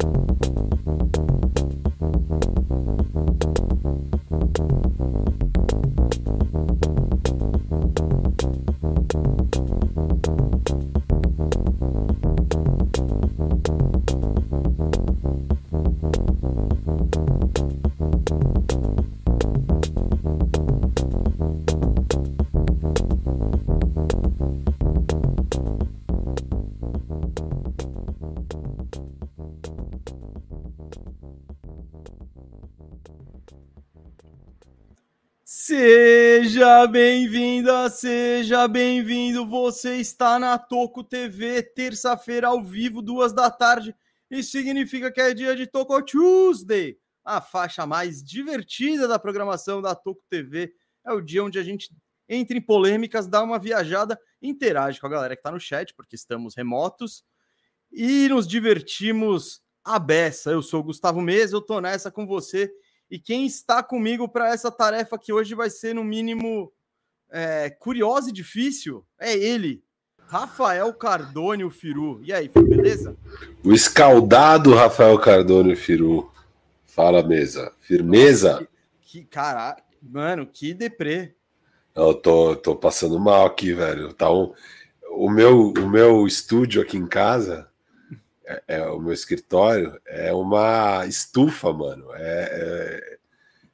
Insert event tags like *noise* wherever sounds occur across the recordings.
Seja bem-vinda, seja bem-vindo. Você está na Toco TV, terça-feira ao vivo, duas da tarde. Isso significa que é dia de Toco Tuesday, a faixa mais divertida da programação da Toco TV. É o dia onde a gente entra em polêmicas, dá uma viajada, interage com a galera que está no chat, porque estamos remotos, e nos divertimos a beça. Eu sou o Gustavo Mesa, eu tô nessa com você e quem está comigo para essa tarefa que hoje vai ser, no mínimo, é, curiosa e difícil é ele, Rafael Cardone, o Firu. E aí, beleza? O escaldado Rafael Cardone, o Firu. Fala, mesa. Firmeza? Que, que mano, que deprê. Eu tô, tô passando mal aqui, velho. Tá um, o, meu, o meu estúdio aqui em casa é, é, o meu escritório é uma estufa, mano. É,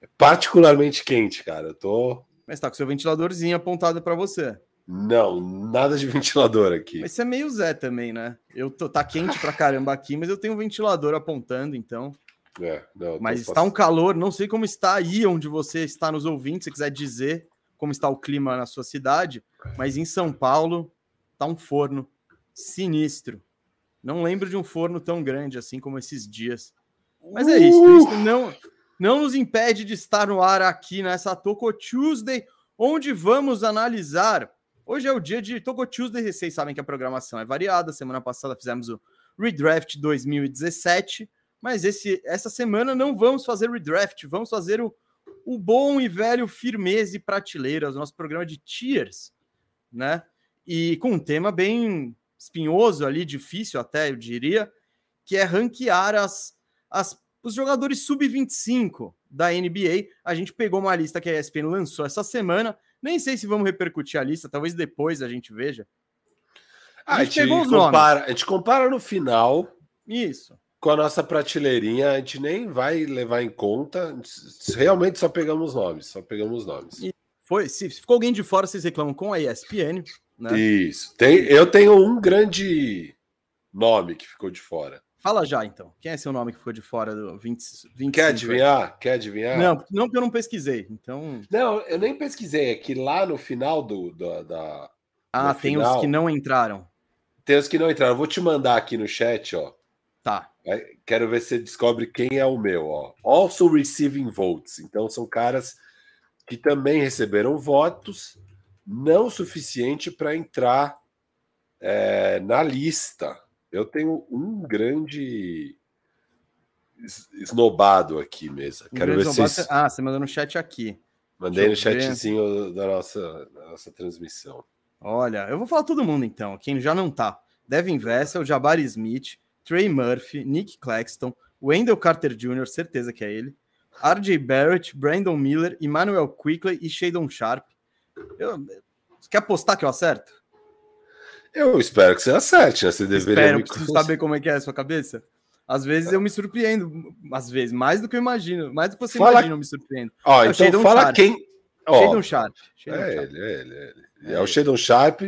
é, particularmente quente, cara. Eu tô. Mas tá com seu ventiladorzinho apontado para você. Não, nada de ventilador aqui. Mas você é meio Zé também, né? Eu tô, tá quente pra caramba aqui, mas eu tenho um ventilador apontando, então. É, não, mas está passando... um calor, não sei como está aí onde você está nos ouvindo, se quiser dizer como está o clima na sua cidade, mas em São Paulo tá um forno sinistro. Não lembro de um forno tão grande assim como esses dias. Mas é isso. Uh! Isso não, não nos impede de estar no ar aqui nessa Toco Tuesday, onde vamos analisar. Hoje é o dia de Toco Tuesday. Vocês sabem que a programação é variada. Semana passada fizemos o Redraft 2017. Mas esse, essa semana não vamos fazer redraft, vamos fazer o, o bom e velho firmeza e prateleiras, nosso programa de tiers, né? E com um tema bem espinhoso ali, difícil até, eu diria, que é ranquear as, as, os jogadores sub-25 da NBA. A gente pegou uma lista que a ESPN lançou essa semana. Nem sei se vamos repercutir a lista, talvez depois a gente veja. A, a gente, pegou os compara, nomes. A gente compara no final. Isso. Com a nossa prateleirinha, a gente nem vai levar em conta. Realmente só pegamos nomes, só pegamos nomes. E foi, se ficou alguém de fora, vocês reclamam com a ESPN. Né? Isso. Tem, eu tenho um grande nome que ficou de fora. Fala já, então. Quem é seu nome que ficou de fora do 20, 25? Quer adivinhar? Quer adivinhar? Não, não, porque eu não pesquisei. Então. Não, eu nem pesquisei. É que lá no final do, do da. Ah, tem final, os que não entraram. Tem os que não entraram. Eu vou te mandar aqui no chat, ó. Tá. Quero ver se você descobre quem é o meu, ó. Also receiving votes. Então são caras que também receberam votos não suficiente para entrar é, na lista. Eu tenho um grande esnobado aqui mesmo. Um Quero ver se. Ah, você mandou no chat aqui. Mandei no chatzinho da nossa, da nossa transmissão. Olha, eu vou falar todo mundo então. Quem já não tá: Devin Vessel, Jabari Smith, Trey Murphy, Nick Claxton, Wendell Carter Jr., certeza que é ele, RJ Barrett, Brandon Miller, Emmanuel Quickley e Shadon Sharp. Eu, você quer apostar que eu acerto? Eu espero que você acerte, né? Você deveria. Espero, me... preciso saber como é que é a sua cabeça. Às vezes eu me surpreendo, às vezes, mais do que eu imagino, mais do que você fala... imagina, eu me surpreendo. Ó, é então fala Sharp. quem. Ó, Shadon Sharp. Shadon é, Sharp. Ele, é ele, é ele. É, é o Shadon Sharp,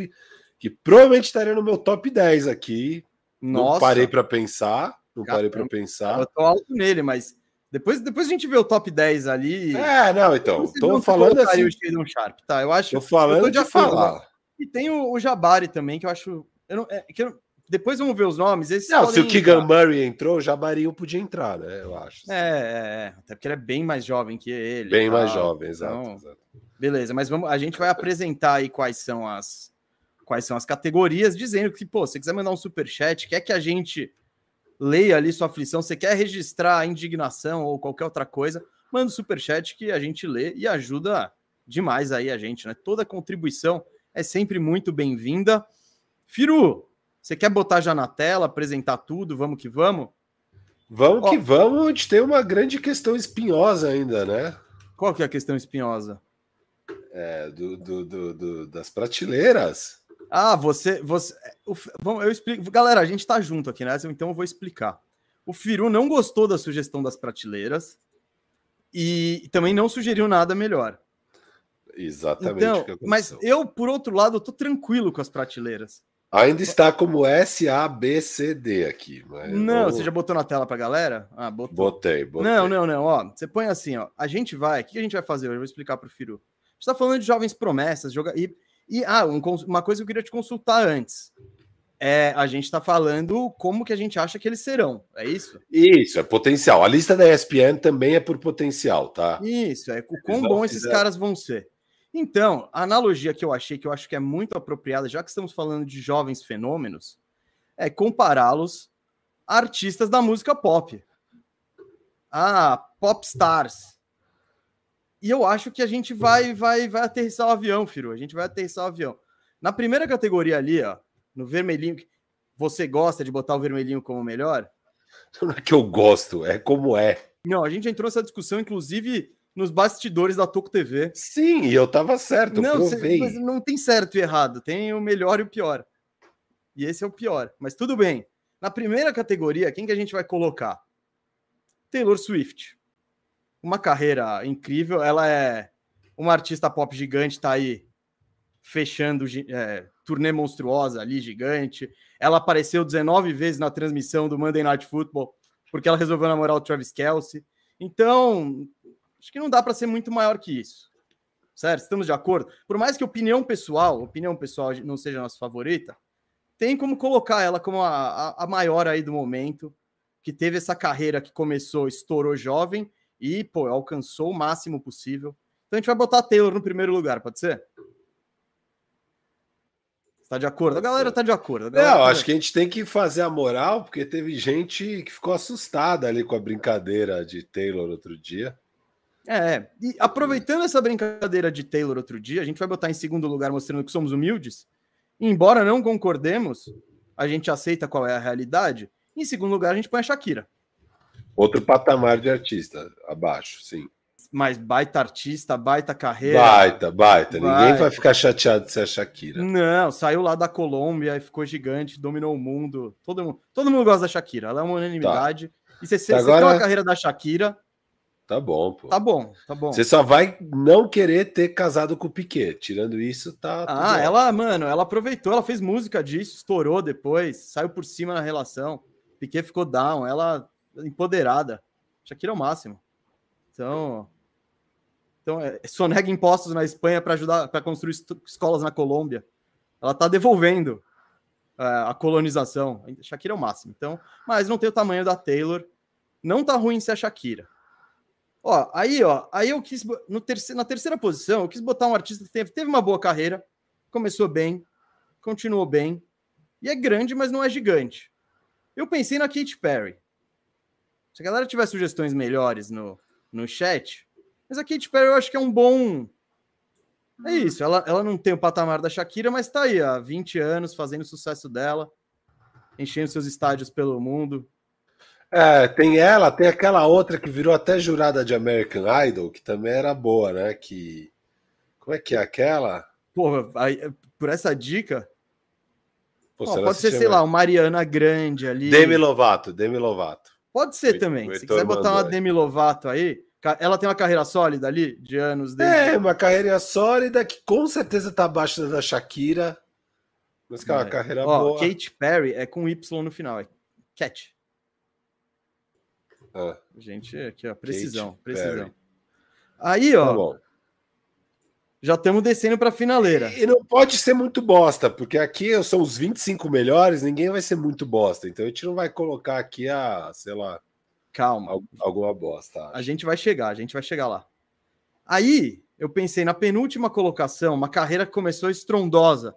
que provavelmente estaria no meu top 10 aqui. Nossa. Não parei para pensar. Não Caramba, parei para pensar. Eu tô alto nele, mas depois, depois a gente vê o top 10 ali. É, não, então. Tô falando assim. O Shadon Sharp, tá? Eu acho. Tô falando de falar. E tem o, o, Jabari também, que eu acho. Eu não, é, que eu, depois vamos ver os nomes. Esses não, se o Keegan Murray entrou, o Jabari podia entrar, né? Eu acho. Assim. É, é, é, até porque ele é bem mais jovem que ele. Bem mais jovem, exato, então, exato. Beleza, mas vamos, a gente vai apresentar aí quais são as quais são as categorias, dizendo que, pô, se você quiser mandar um super chat, quer que a gente leia ali sua aflição, você quer registrar a indignação ou qualquer outra coisa, manda o super chat que a gente lê e ajuda demais aí a gente, né? Toda contribuição é sempre muito bem-vinda. Firu, você quer botar já na tela, apresentar tudo? Vamos que vamos? Vamos Ó, que vamos, a gente tem uma grande questão espinhosa ainda, né? Qual que é a questão espinhosa? É, do, do, do, do das prateleiras. Ah, você. você vamos, eu explico. Galera, a gente tá junto aqui, né? Então eu vou explicar. O Firu não gostou da sugestão das prateleiras e também não sugeriu nada melhor. Exatamente. Então, mas eu, por outro lado, eu tô tranquilo com as prateleiras. Ainda está como S, A, B, C, D aqui. não, você já botou na tela para galera? Ah, botou. Botei, botei. Não, não, não. Ó, você põe assim, ó. A gente vai. O que a gente vai fazer? Eu vou explicar para o Firu. A gente está falando de jovens promessas, joga e, e ah, um, uma coisa que eu queria te consultar antes. É, a gente está falando como que a gente acha que eles serão, é isso? Isso, é potencial. A lista da ESPN também é por potencial, tá? Isso, é o quão bom esses caras vão ser. Então, a analogia que eu achei, que eu acho que é muito apropriada, já que estamos falando de jovens fenômenos, é compará-los a artistas da música pop. Ah, pop stars. E eu acho que a gente vai vai vai aterrissar o avião, Firu. A gente vai aterrissar o avião. Na primeira categoria ali, ó, no vermelhinho, você gosta de botar o vermelhinho como melhor? Não é que eu gosto, é como é. Não, a gente entrou nessa discussão, inclusive, nos bastidores da Toco TV. Sim, e eu tava certo, não, provei. Cê, não tem certo e errado, tem o melhor e o pior. E esse é o pior, mas tudo bem. Na primeira categoria, quem que a gente vai colocar? Taylor Swift. Uma carreira incrível, ela é uma artista pop gigante, tá aí fechando é, turnê monstruosa ali, gigante. Ela apareceu 19 vezes na transmissão do Monday Night Football, porque ela resolveu namorar o Travis Kelsey. Então, Acho que não dá para ser muito maior que isso. Certo? Estamos de acordo? Por mais que opinião pessoal, opinião pessoal não seja a nossa favorita, tem como colocar ela como a, a, a maior aí do momento, que teve essa carreira que começou, estourou jovem e, pô, alcançou o máximo possível. Então a gente vai botar a Taylor no primeiro lugar, pode ser? Está de acordo? A galera está de acordo. Não, tá acho que a gente tem que fazer a moral, porque teve gente que ficou assustada ali com a brincadeira de Taylor outro dia. É, e aproveitando essa brincadeira de Taylor outro dia, a gente vai botar em segundo lugar mostrando que somos humildes. embora não concordemos, a gente aceita qual é a realidade. Em segundo lugar, a gente põe a Shakira. Outro patamar de artista, abaixo, sim. Mas baita artista, baita carreira. Baita, baita. Ninguém vai ficar chateado de ser a Shakira. Não, saiu lá da Colômbia e ficou gigante, dominou o mundo. Todo mundo, todo mundo gosta da Shakira. Ela é uma unanimidade. Tá. E você, você Agora... tem uma carreira da Shakira, Tá bom, pô. Tá bom, tá bom. Você só vai não querer ter casado com o Piquet. Tirando isso, tá. Ah, ela, mano, ela aproveitou, ela fez música disso, estourou depois, saiu por cima na relação. Piquet ficou down, ela empoderada. Shakira é o máximo. Então. Então, é, sonega impostos na Espanha para ajudar para construir escolas na Colômbia. Ela tá devolvendo é, a colonização. Shakira é o máximo. Então, mas não tem o tamanho da Taylor. Não tá ruim ser a Shakira. Ó, aí, ó, aí eu quis no terceiro, na terceira posição, eu quis botar um artista que teve, teve uma boa carreira, começou bem, continuou bem, e é grande, mas não é gigante. Eu pensei na Katy Perry. Se a galera tiver sugestões melhores no, no chat, mas a Katy Perry eu acho que é um bom. É isso, ela, ela não tem o patamar da Shakira, mas tá aí há 20 anos fazendo o sucesso dela, enchendo seus estádios pelo mundo, é, tem ela, tem aquela outra que virou até jurada de American Idol, que também era boa, né? Que. Como é que é aquela? Porra, aí, por essa dica. Pô, pode ser, sei lá, uma Mariana Grande ali. Demi Lovato, Demi Lovato. Pode ser o, também. Se quiser botar uma aí. Demi Lovato aí, ela tem uma carreira sólida ali, de anos desde... É, uma carreira sólida que com certeza tá abaixo da Shakira. Mas que é uma carreira Ó, boa. Kate Perry é com Y no final, é Cat. Ah. Gente, aqui, ó, precisão, Kate precisão. Perry. Aí, ó. Tá já estamos descendo para a finaleira. E não pode ser muito bosta, porque aqui são os 25 melhores, ninguém vai ser muito bosta. Então a gente não vai colocar aqui a, sei lá. Calma. Alguma bosta. Acho. A gente vai chegar, a gente vai chegar lá. Aí eu pensei na penúltima colocação, uma carreira que começou estrondosa,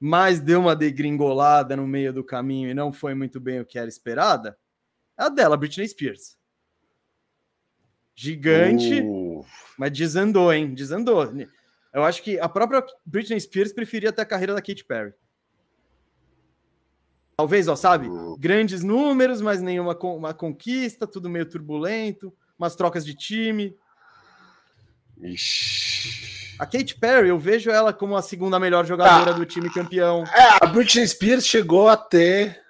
mas deu uma degringolada no meio do caminho e não foi muito bem o que era esperada. É a dela, Britney Spears. Gigante, uh. mas desandou, hein? Desandou. Eu acho que a própria Britney Spears preferia até a carreira da Katy Perry. Talvez, ó, sabe? Grandes números, mas nenhuma uma conquista, tudo meio turbulento, umas trocas de time. Ixi. A Kate Perry, eu vejo ela como a segunda melhor jogadora ah, do time campeão. É, a Britney Spears chegou a ter.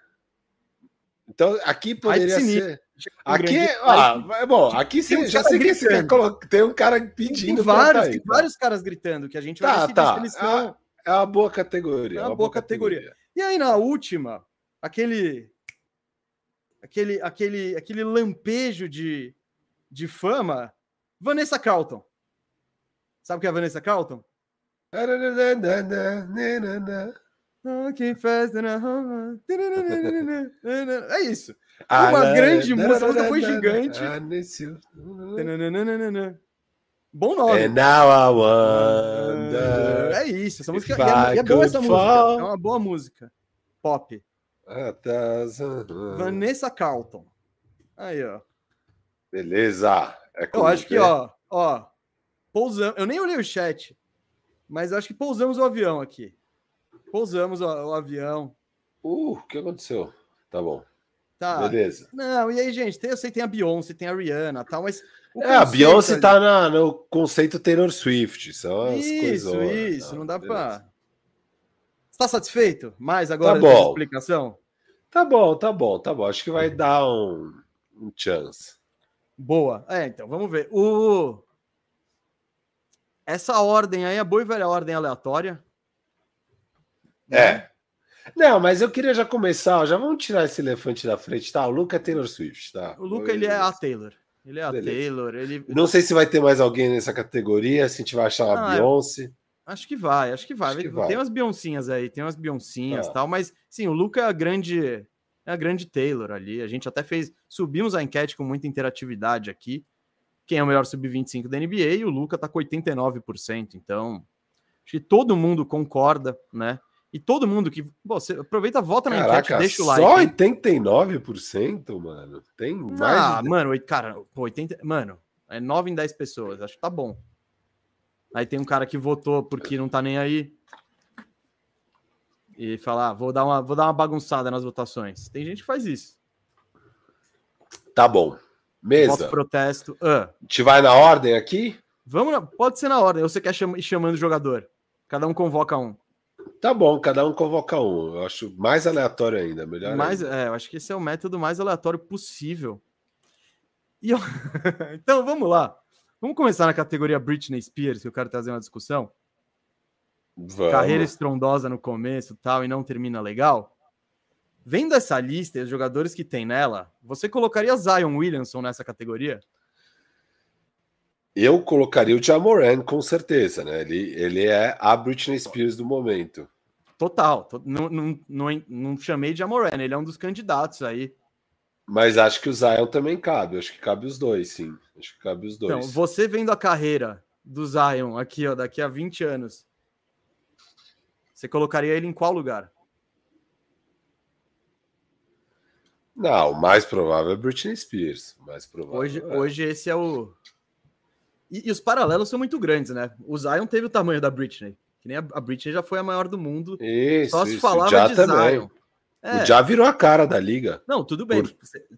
Então, aqui poderia ser. Aqui, ah, é bom, aqui você já sei que você colocar, tem um cara pedindo. Tem vários, aí, tem tá? vários caras gritando que a gente tá, vai tá. eles são... É uma boa categoria. É uma, boa, boa categoria. categoria. E aí, na última, aquele. Aquele, aquele, aquele lampejo de, de fama, Vanessa Carlton. Sabe o que é a Vanessa Carlton? É isso. Uma grande música, a música foi gigante. Bom nome. And now I wonder é isso, essa música é, é boa essa música. É uma boa música. Pop. Vanessa Carlton. Aí, ó. Beleza. É eu acho que, ó, ó, pousamos. Eu nem olhei o chat, mas acho que pousamos o avião aqui. Pousamos o, o avião. Uh, o que aconteceu? Tá bom. Tá. Beleza. Não, e aí, gente, tem, eu sei que tem a Beyoncé, tem a Rihanna tal, mas. É, a Beyoncé ali... tá na, no conceito Taylor Swift. São as isso, coisas. Isso, não, não dá pra. Está satisfeito? Mais agora tá bom. explicação? Tá bom, tá bom, tá bom. Acho que vai dar um, um chance. Boa. É, então, vamos ver. O... Essa ordem aí, a boa e velha ordem aleatória. É. Né? Não, mas eu queria já começar, já vamos tirar esse elefante da frente, tá? O Luca é Taylor Swift, tá? O Luca, ele é a Taylor. Ele é a Beleza. Taylor. Ele... Não sei se vai ter mais alguém nessa categoria, se a gente vai achar uma ah, Beyoncé. Acho que vai, acho que vai. Acho que vai. Tem umas Beyoncéias aí, tem umas Beyoncéias e ah. tal, mas sim, o Luca é a grande é a grande Taylor ali. A gente até fez, subimos a enquete com muita interatividade aqui. Quem é o melhor sub-25 da NBA? E o Luca tá com 89%. Então, acho que todo mundo concorda, né? E todo mundo que. Bom, você aproveita, volta na Caraca, enquete, deixa o like. Só 89%, mano. Tem mais. Ah, de... mano, cara, 80. Mano, é 9 em 10 pessoas. Acho que tá bom. Aí tem um cara que votou porque não tá nem aí. E falar, ah, vou dar uma, vou dar uma bagunçada nas votações. Tem gente que faz isso. Tá bom. Mesa. Voto protesto. Uh. A gente vai na ordem aqui? Vamos, na... pode ser na ordem. Ou você quer ir chamando o jogador? Cada um convoca um. Tá bom, cada um convoca um. Eu acho mais aleatório ainda, melhor. Mais, ainda. é, eu acho que esse é o método mais aleatório possível. E eu... *laughs* então vamos lá. Vamos começar na categoria Britney Spears, que eu quero trazer uma discussão. Vamos. Carreira estrondosa no começo tal, e não termina legal. Vendo essa lista e os jogadores que tem nela, você colocaria Zion Williamson nessa categoria? Eu colocaria o Jamoran, com certeza, né? Ele, ele é a Britney Spears do momento. Total. To, não, não, não, não chamei de Jamoran, ele é um dos candidatos aí. Mas acho que o Zion também cabe. Acho que cabe os dois, sim. Acho que cabe os dois. Então, você vendo a carreira do Zion aqui, ó, daqui a 20 anos, você colocaria ele em qual lugar? Não, o mais provável é Britney Spears. mais provável hoje, é. hoje esse é o e, e, os paralelos são muito grandes, né? O Zion teve o tamanho da Britney. Que nem a, a Britney já foi a maior do mundo. Isso, Só se isso. falava já de também. Zion. É. Já virou a cara da liga. Não, tudo bem.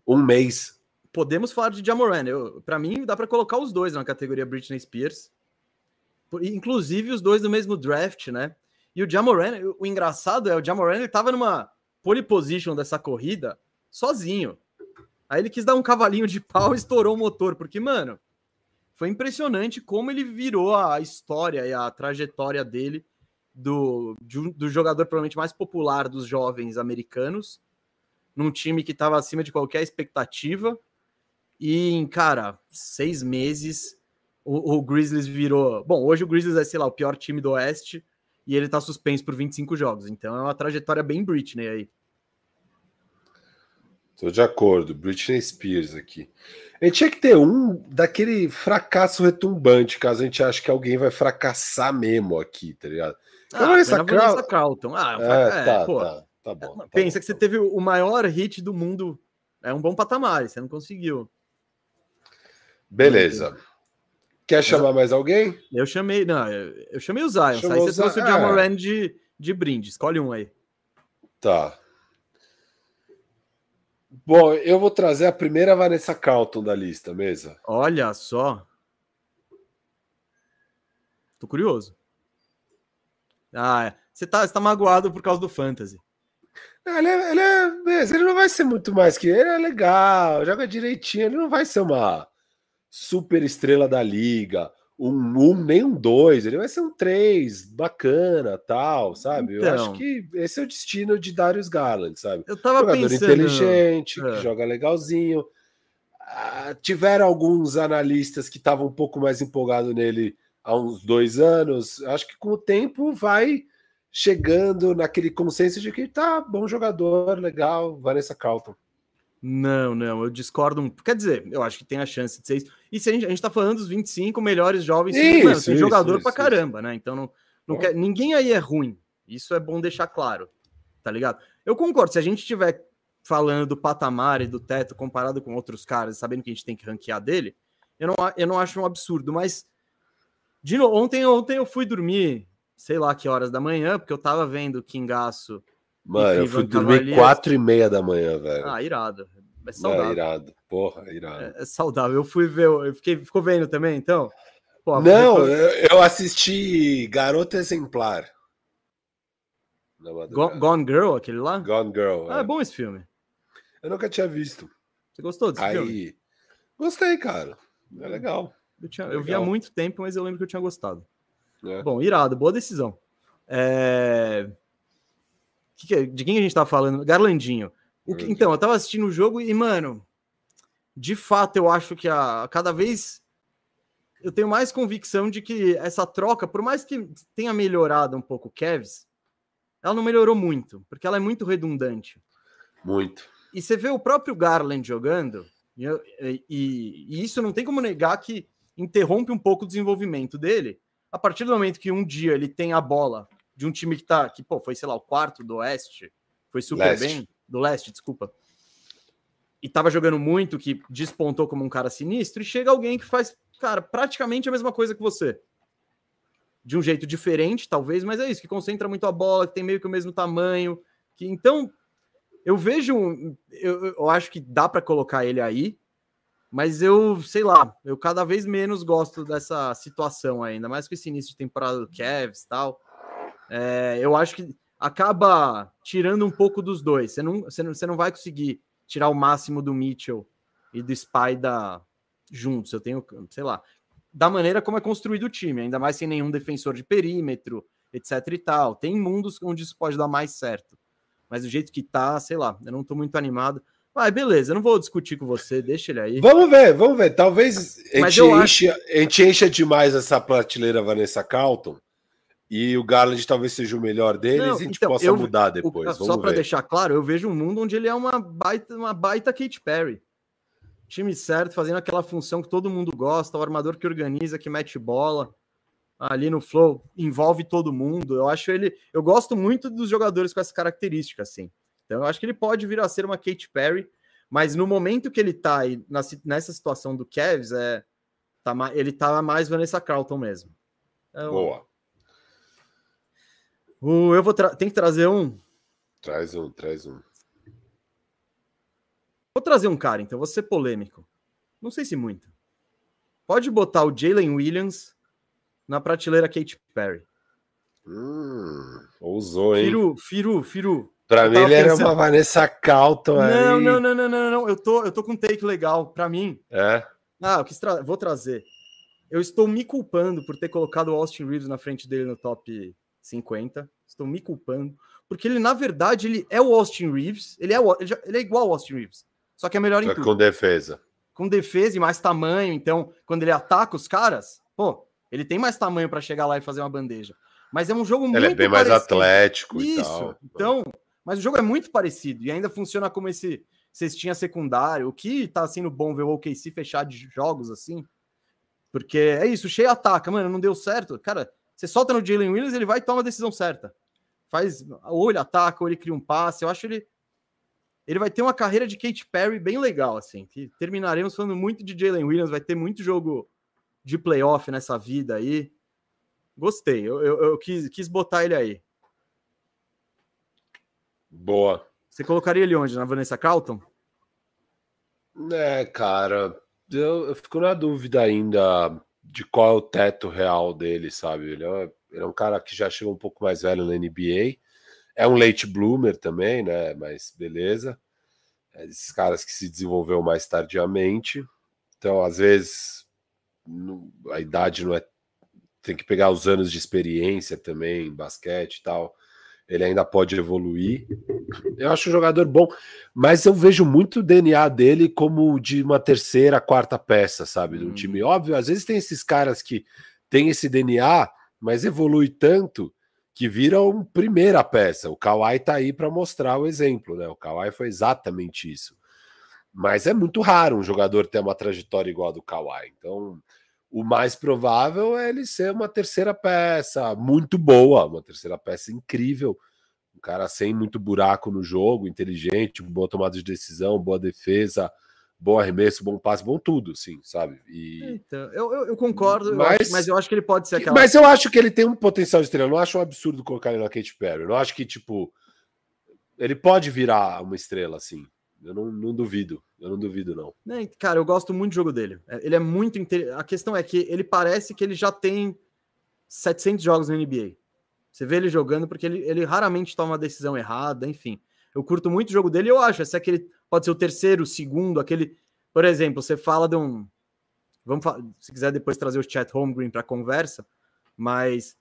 um mês. Podemos falar de Jamoran. Para mim, dá para colocar os dois na categoria Britney Spears. Inclusive os dois do mesmo draft, né? E o Jamoran, o engraçado é o Jamoran, ele tava numa pole position dessa corrida sozinho. Aí ele quis dar um cavalinho de pau e estourou o motor, porque, mano, foi impressionante como ele virou a história e a trajetória dele do, do jogador provavelmente mais popular dos jovens americanos, num time que estava acima de qualquer expectativa. E em, cara, seis meses, o, o, Grizzlies virou. Bom, hoje o Grizzlies é, sei lá, o pior time do Oeste e ele tá suspenso por 25 jogos. Então é uma trajetória bem Britney aí. Tô de acordo, Britney Spears aqui. A gente tinha que ter um daquele fracasso retumbante, caso a gente ache que alguém vai fracassar mesmo aqui, tá ligado? Ah, Vanessa, Cal... Carlton. Ah, é, é, tá, pô, tá, tá bom. Tá pensa bom, que você teve o maior hit do mundo. É um bom patamar, você não conseguiu. Beleza. Quer chamar mais alguém? Eu chamei, não, eu, eu chamei o Zion. Aí você trouxe o Jamoran é. de, de brinde. Escolhe um aí. Tá. Bom, eu vou trazer a primeira Vanessa Carlton da lista, mesa. Olha só. Tô curioso. Ah, você tá, você tá magoado por causa do Fantasy. Ele, é, ele, é, ele não vai ser muito mais que ele, é legal, joga direitinho, ele não vai ser uma super estrela da liga, um um, nem um dois, ele vai ser um três, bacana, tal, sabe? Então, eu acho então. que esse é o destino de Darius Garland, sabe? Eu tava Jogador pensando... inteligente, é. que joga legalzinho. Ah, tiveram alguns analistas que estavam um pouco mais empolgados nele há uns dois anos. Acho que com o tempo vai chegando naquele consenso de que tá bom jogador, legal, Vanessa Carlton. Não, não, eu discordo. Quer dizer, eu acho que tem a chance de ser isso. E se a gente, a gente tá falando dos 25 melhores jovens, isso, mano, tem isso, jogador isso, pra caramba, né? Então não, não quer, ninguém aí é ruim. Isso é bom deixar claro, tá ligado? Eu concordo, se a gente tiver falando do patamar e do teto comparado com outros caras, sabendo que a gente tem que ranquear dele, eu não, eu não acho um absurdo, mas de novo, ontem, ontem eu fui dormir sei lá que horas da manhã, porque eu tava vendo Kingaço. Mano, eu fui dormir quatro e meia da manhã, velho. Ah, irado. É saudável. É, irado. Porra, irado. É, é, saudável. Eu fui ver, eu fiquei, ficou vendo também, então? Pô, Não, eu assisti Garota Exemplar. Gone, Gone Girl, aquele lá? Gone Girl. Ah, é. é bom esse filme. Eu nunca tinha visto. Você gostou desse Aí... filme? Gostei, cara. É legal. Eu, tinha, é eu vi há muito tempo, mas eu lembro que eu tinha gostado. É. Bom, irado, boa decisão. É... De quem a gente tá falando? Garlandinho. Que... Então, eu tava assistindo o jogo e, mano, de fato, eu acho que a cada vez eu tenho mais convicção de que essa troca, por mais que tenha melhorado um pouco o Kevs, ela não melhorou muito, porque ela é muito redundante. Muito. E você vê o próprio Garland jogando, e, e, e isso não tem como negar que interrompe um pouco o desenvolvimento dele, a partir do momento que um dia ele tem a bola de um time que tá, que pô, foi, sei lá, o quarto do Oeste, foi super leste. bem, do Leste, desculpa, e tava jogando muito, que despontou como um cara sinistro, e chega alguém que faz, cara, praticamente a mesma coisa que você. De um jeito diferente, talvez, mas é isso, que concentra muito a bola, que tem meio que o mesmo tamanho, que então eu vejo, eu, eu acho que dá para colocar ele aí, mas eu, sei lá, eu cada vez menos gosto dessa situação ainda, mais com esse início de temporada do Cavs e tal. É, eu acho que acaba tirando um pouco dos dois. Você não, você não, você não vai conseguir tirar o máximo do Mitchell e do Spider juntos. Eu tenho, sei lá, da maneira como é construído o time, ainda mais sem nenhum defensor de perímetro, etc e tal. Tem mundos onde isso pode dar mais certo. Mas do jeito que tá, sei lá, eu não tô muito animado. Vai, beleza, eu não vou discutir com você, deixa ele aí. Vamos ver, vamos ver. Talvez a gente, enche, acho... a gente encha demais essa prateleira Vanessa Calton e o Garland talvez seja o melhor deles não, e a gente então, possa eu, mudar depois. O, só para deixar claro, eu vejo um mundo onde ele é uma baita, uma baita Kate Perry. Time certo, fazendo aquela função que todo mundo gosta, o armador que organiza, que mete bola ali no flow, envolve todo mundo. Eu acho ele, eu gosto muito dos jogadores com essa característica assim. Então, eu acho que ele pode vir a ser uma Kate Perry, mas no momento que ele tá aí, nessa situação do Cavs, é, tá, ele tá mais Vanessa Carlton mesmo. Então, Boa. O, eu vou tem que trazer um. Traz um, traz um. Vou trazer um cara, então, vou ser polêmico. Não sei se muito. Pode botar o Jalen Williams na prateleira Kate Perry. Hum, ousou, hein? Firu, Firu, Firu. Pra mim, ele era uma Vanessa Calton não, aí. Não, não, não, não, não, Eu tô, eu tô com um take legal. Pra mim. É. Ah, eu quis tra... vou trazer. Eu estou me culpando por ter colocado o Austin Reeves na frente dele no top 50. Estou me culpando. Porque ele, na verdade, ele é o Austin Reeves. Ele é, o... ele é igual ao Austin Reeves. Só que é melhor só em tudo. com defesa. Com defesa e mais tamanho. Então, quando ele ataca os caras, pô, ele tem mais tamanho para chegar lá e fazer uma bandeja. Mas é um jogo ele muito Ele é bem parecido. mais atlético Isso. e tal. Então, mas o jogo é muito parecido e ainda funciona como esse cestinha secundário, o que tá sendo bom ver o OKC fechar de jogos assim. Porque é isso, o Shea ataca, mano, não deu certo. Cara, você solta no Jalen Williams, ele vai e toma a decisão certa. Faz, ou ele ataca, ou ele cria um passe. Eu acho ele ele vai ter uma carreira de Kate Perry bem legal, assim. Que terminaremos falando muito de Jalen Williams, vai ter muito jogo de playoff nessa vida aí. Gostei, eu, eu, eu quis, quis botar ele aí. Boa. Você colocaria ele onde? Na Vanessa Carlton? É, cara, eu, eu, fico na dúvida ainda de qual é o teto real dele, sabe? Ele é, ele é um cara que já chegou um pouco mais velho na NBA. É um late bloomer também, né? Mas beleza. É esses caras que se desenvolveu mais tardiamente. Então, às vezes, a idade não é. Tem que pegar os anos de experiência também, basquete e tal ele ainda pode evoluir. Eu acho um jogador bom, mas eu vejo muito o DNA dele como de uma terceira, quarta peça, sabe? De um time. Uhum. Óbvio, às vezes tem esses caras que têm esse DNA, mas evolui tanto que viram primeira peça. O Kawhi tá aí para mostrar o exemplo, né? O Kawhi foi exatamente isso. Mas é muito raro um jogador ter uma trajetória igual a do Kawhi. Então, o mais provável é ele ser uma terceira peça muito boa, uma terceira peça incrível. Um cara sem muito buraco no jogo, inteligente, boa tomada de decisão, boa defesa, bom arremesso, bom passe, bom tudo, sim, sabe? E... Então, eu, eu, eu concordo, mas, eu acho, mas eu acho que ele pode ser aquela. Mas eu acho que ele tem um potencial de estrela. Eu não acho um absurdo colocar ele na Kate Perry. Eu não acho que, tipo, ele pode virar uma estrela assim. Eu não, não, duvido, eu não duvido, não. É, cara, eu gosto muito do jogo dele. É, ele é muito. Inter... A questão é que ele parece que ele já tem 700 jogos na NBA. Você vê ele jogando porque ele, ele raramente toma uma decisão errada, enfim. Eu curto muito o jogo dele eu acho. Esse é aquele. Pode ser o terceiro, o segundo, aquele. Por exemplo, você fala de um. Vamos se quiser depois trazer o Chat Holmgren para conversa, mas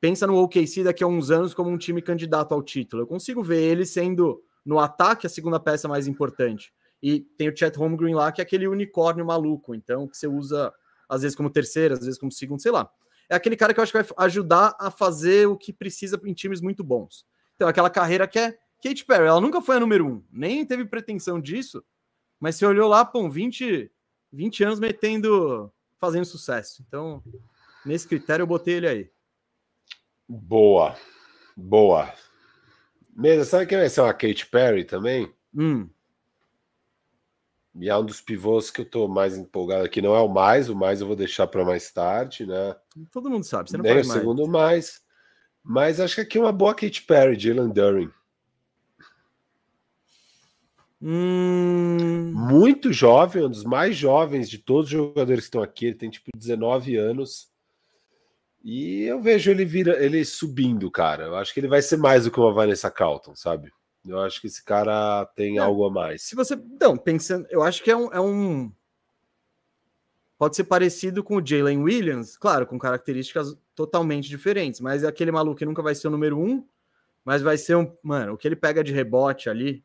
pensa no OKC daqui a uns anos como um time candidato ao título. Eu consigo ver ele sendo no ataque a segunda peça mais importante. E tem o Chet Holmgren lá, que é aquele unicórnio maluco, então, que você usa às vezes como terceira, às vezes como segundo, sei lá. É aquele cara que eu acho que vai ajudar a fazer o que precisa em times muito bons. Então, aquela carreira que é Kate Perry, ela nunca foi a número um, nem teve pretensão disso, mas você olhou lá, pô, 20, 20 anos metendo, fazendo sucesso. Então, nesse critério, eu botei ele aí. Boa, boa. Mesa, sabe quem vai ser uma Kate Perry também? Hum. E é um dos pivôs que eu tô mais empolgado aqui. Não é o mais, o mais eu vou deixar para mais tarde, né? Todo mundo sabe, você não Nem o mais. segundo mais. Mas acho que aqui é uma boa Kate Perry, Jalen Durin. Hum... Muito jovem, um dos mais jovens de todos os jogadores que estão aqui. Ele tem tipo 19 anos. E eu vejo ele vira, ele subindo, cara. Eu acho que ele vai ser mais do que uma Vanessa Calton, sabe? Eu acho que esse cara tem é, algo a mais. Se você. Então, pensando, eu acho que é um. É um... Pode ser parecido com o Jalen Williams, claro, com características totalmente diferentes, mas é aquele maluco que nunca vai ser o número um, mas vai ser um. Mano, o que ele pega de rebote ali,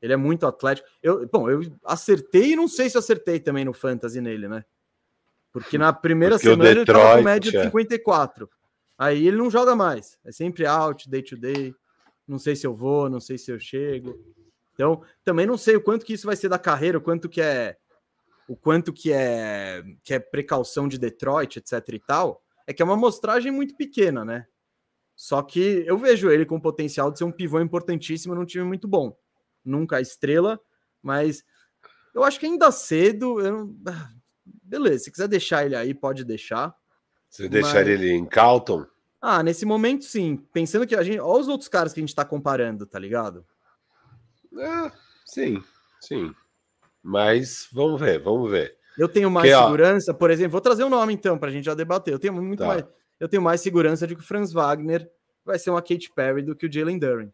ele é muito atlético. Eu, bom, eu acertei e não sei se acertei também no Fantasy nele, né? Porque na primeira Porque semana Detroit, ele tava com média de é. 54. Aí ele não joga mais. É sempre out, day to day. Não sei se eu vou, não sei se eu chego. Então, também não sei o quanto que isso vai ser da carreira, o quanto que é o quanto que é que é precaução de Detroit, etc e tal. É que é uma amostragem muito pequena, né? Só que eu vejo ele com o potencial de ser um pivô importantíssimo num time muito bom. Nunca a estrela, mas eu acho que ainda cedo, eu não beleza, se quiser deixar ele aí, pode deixar. Você mas... deixaria ele em Calton? Ah, nesse momento sim. Pensando que a gente. Olha os outros caras que a gente tá comparando, tá ligado? É, sim, sim. Mas vamos ver, vamos ver. Eu tenho mais que, segurança, ó... por exemplo, vou trazer um nome então pra gente já debater. Eu tenho muito tá. mais. Eu tenho mais segurança de que o Franz Wagner vai ser uma Kate Perry do que o Jalen Duren.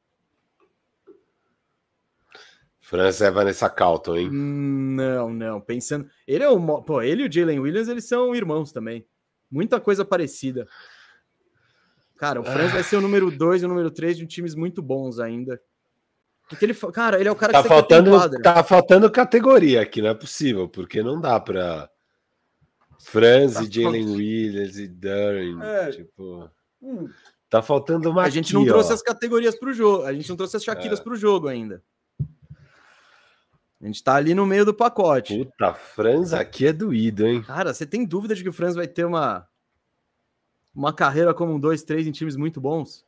França é Vanessa Calton, hein? Não, não. Pensando. Ele é o. Pô, ele e o Jalen Williams, eles são irmãos também. Muita coisa parecida. Cara, o Franz ah. vai ser o número 2 e o número 3 de times muito bons ainda. Porque ele, cara, ele é o cara tá que faltando, Tá faltando categoria aqui, não é possível, porque não dá pra. Franz tá e Jalen Williams e Durin. É. Tipo. Hum. Tá faltando uma. A gente aqui, não trouxe ó. as categorias pro jogo. A gente não trouxe as Shakiras é. pro jogo ainda. A gente tá ali no meio do pacote. Puta, Franz aqui é doído, hein? Cara, você tem dúvida de que o Franz vai ter uma uma carreira como um 2-3 em times muito bons?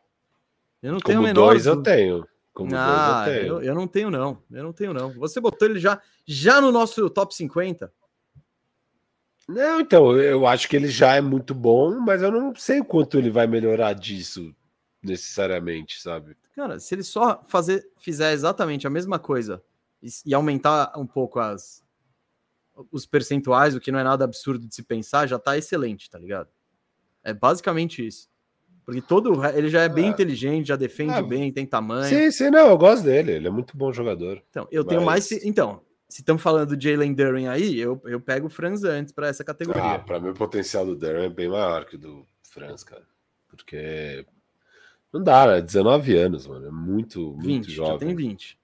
Eu não como tenho menor. Dois eu tenho. Como ah, dois eu tenho. Eu, eu, não tenho, não. Eu não tenho, não. Você botou ele já, já no nosso top 50? Não, então, eu acho que ele já é muito bom, mas eu não sei o quanto ele vai melhorar disso necessariamente, sabe? Cara, se ele só fazer, fizer exatamente a mesma coisa e, e aumentar um pouco as, os percentuais, o que não é nada absurdo de se pensar, já tá excelente, tá ligado? É basicamente isso. Porque todo ele já é bem é. inteligente, já defende é. bem, tem tamanho. Sim, sim, não, eu gosto dele, ele é muito bom jogador. Então, eu mas... tenho mais. Então, se estamos falando do Jalen Duran aí, eu, eu pego o Franz antes para essa categoria. Ah, para mim o potencial do Duran é bem maior que o do Franz, cara. Porque não dá, é 19 anos, mano. É muito, muito 20, jovem. Já tem 20.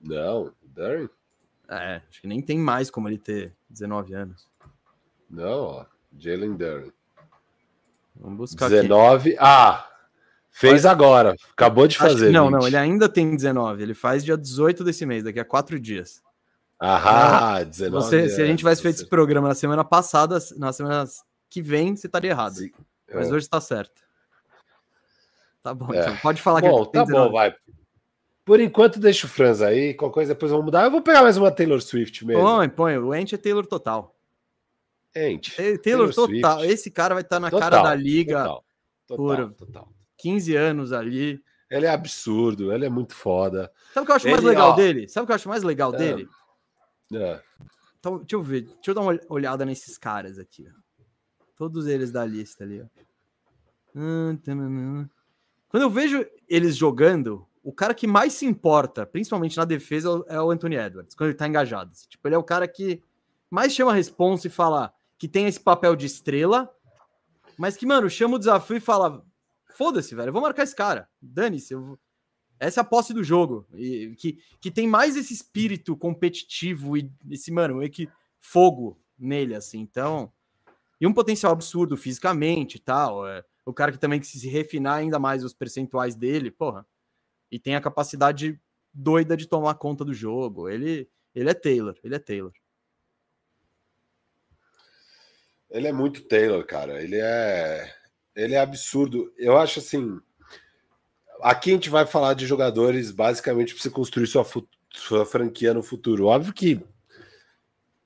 Não, Duran. É, acho que nem tem mais como ele ter 19 anos. Não, ó. Jalen Duran. Vamos buscar 19. Aqui. Ah! Fez agora. Acabou de fazer. Não, 20. não, ele ainda tem 19. Ele faz dia 18 desse mês, daqui a quatro dias. Ah, 19. Você, se a gente tivesse feito esse programa na semana passada, na semana que vem, você estaria errado. Sim. Mas é. hoje está certo. Tá bom, é. então. Pode falar bom, que Tá 19. bom, vai. Por enquanto, deixa o Franz aí. Qualquer coisa depois vamos mudar. Eu vou pegar mais uma Taylor Swift mesmo. Põe, põe. O Ent é Taylor total. Ent. Taylor, Taylor total. Swift. Esse cara vai estar na total, cara da liga total, total, por total. 15 anos ali. Ele é absurdo, ele é muito foda. Sabe o que eu acho ele, mais legal ó, dele? Sabe o que eu acho mais legal é, dele? É. Então, deixa eu ver, deixa eu dar uma olhada nesses caras aqui. Ó. Todos eles da lista ali. Ó. Quando eu vejo eles jogando, o cara que mais se importa, principalmente na defesa, é o Anthony Edwards, quando ele tá engajado. Assim. Tipo, ele é o cara que mais chama a responsa e fala que tem esse papel de estrela, mas que, mano, chama o desafio e fala: foda-se, velho, eu vou marcar esse cara. Dane-se, eu... essa é a posse do jogo. E, que, que tem mais esse espírito competitivo e esse, mano, meio que fogo nele, assim. Então, e um potencial absurdo fisicamente e tal. É, o cara que também que se refinar ainda mais os percentuais dele, porra e tem a capacidade doida de tomar conta do jogo. Ele, ele é Taylor, ele é Taylor. Ele é muito Taylor, cara. Ele é ele é absurdo. Eu acho assim, aqui a gente vai falar de jogadores basicamente para você construir sua, sua franquia no futuro. Óbvio que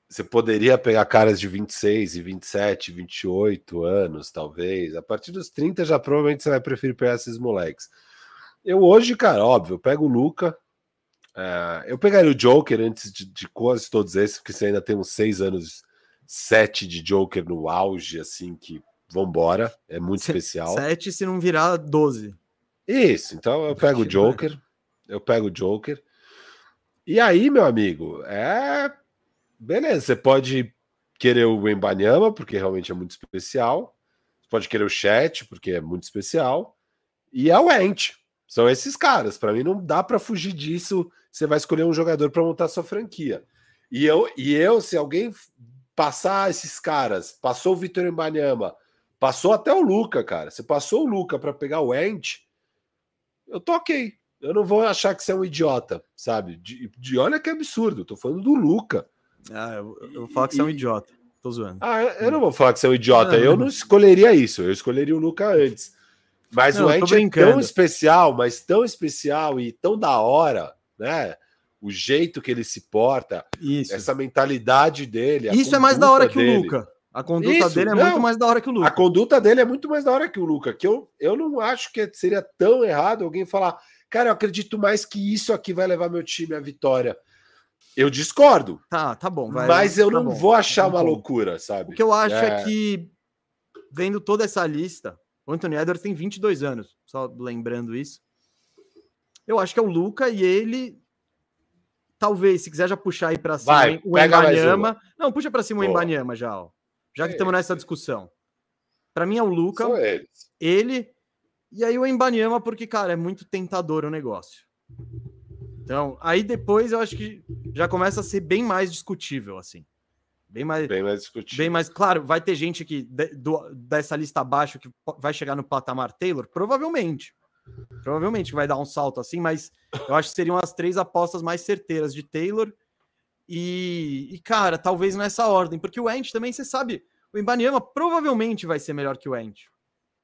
você poderia pegar caras de 26 e 27, 28 anos, talvez. A partir dos 30 já provavelmente você vai preferir pegar esses moleques. Eu hoje, cara, óbvio, eu pego o Luca. É, eu pegaria o Joker antes de, de, quase todos esses, porque você ainda tem uns seis anos, sete de Joker no auge, assim, que vambora. É muito Se, especial. Sete se não virar doze. Isso, então eu pego o Joker. Eu pego o Joker. E aí, meu amigo, é. Beleza, você pode querer o Embanyama, porque realmente é muito especial. Você pode querer o Chat, porque é muito especial. E é o Ent. São esses caras. Para mim, não dá para fugir disso. Você vai escolher um jogador para montar sua franquia. E eu, e eu, se alguém passar esses caras, passou o Vitor Embanyama, passou até o Luca, cara. Você passou o Luca para pegar o Ent, eu tô ok. Eu não vou achar que você é um idiota, sabe? De, de olha que absurdo. Eu tô falando do Luca. Ah, eu, eu vou falar que você é um idiota. Tô zoando. Ah, eu não vou falar que você é um idiota. eu não escolheria isso. Eu escolheria o Luca antes. Mas não, o Ent é tão especial, mas tão especial e tão da hora, né? O jeito que ele se porta, Isso. essa mentalidade dele. Isso é mais da hora que dele. o Luca. A conduta Isso, dele é não, muito mais da hora que o Luca. A conduta dele é muito mais da hora que o Luca. Que eu, eu não acho que seria tão errado alguém falar, cara, eu acredito mais que isso aqui vai levar meu time à vitória. Eu discordo. Tá, tá bom. Vai, mas eu tá não bom, vou achar uma bom. loucura, sabe? O que eu acho é... é que, vendo toda essa lista, o Anthony Edwards tem 22 anos, só lembrando isso. Eu acho que é o Luca e ele. Talvez, se quiser já puxar aí para cima Vai, o Embanyama. Não, puxa para cima Boa. o Embanyama já, ó. Já que estamos é. nessa discussão. Para mim é o Luca, ele e aí o Embanyama, porque, cara, é muito tentador o negócio. Então, aí depois eu acho que já começa a ser bem mais discutível, assim. Bem mais, bem mais discutível. Bem mais, claro, vai ter gente aqui de, do, dessa lista abaixo que vai chegar no patamar Taylor? Provavelmente. Provavelmente vai dar um salto assim, mas eu acho que seriam as três apostas mais certeiras de Taylor. E, e cara, talvez nessa ordem, porque o Ent também, você sabe, o Embanyama provavelmente vai ser melhor que o Ent.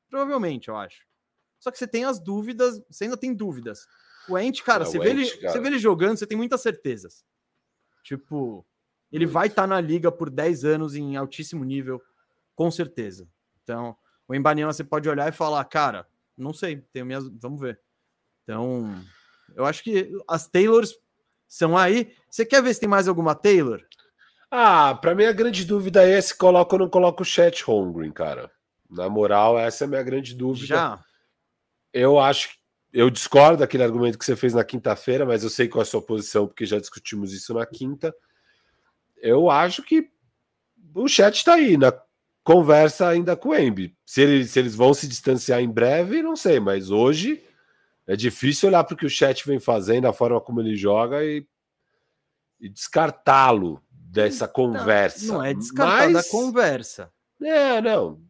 Provavelmente, eu acho. Só que você tem as dúvidas, você ainda tem dúvidas. O Ent, cara, é, você, vê ele, cara. você vê ele jogando, você tem muitas certezas. Tipo, ele vai estar tá na liga por 10 anos em altíssimo nível, com certeza. Então, o Embanyama você pode olhar e falar, cara, não sei, tenho minhas, vamos ver. Então, eu acho que as Taylors são aí. Você quer ver se tem mais alguma Taylor? Ah, para mim a grande dúvida é se coloca ou não coloca o chat Holmgren, cara. Na moral, essa é a minha grande dúvida. Já. Eu acho eu discordo daquele argumento que você fez na quinta-feira, mas eu sei qual é a sua posição, porque já discutimos isso na quinta. Eu acho que o chat está aí na conversa ainda com o Embi. Se, ele, se eles vão se distanciar em breve, não sei, mas hoje é difícil olhar para o que o chat vem fazendo, a forma como ele joga e, e descartá-lo dessa conversa. Não, não é descartar mas... da conversa. É, não.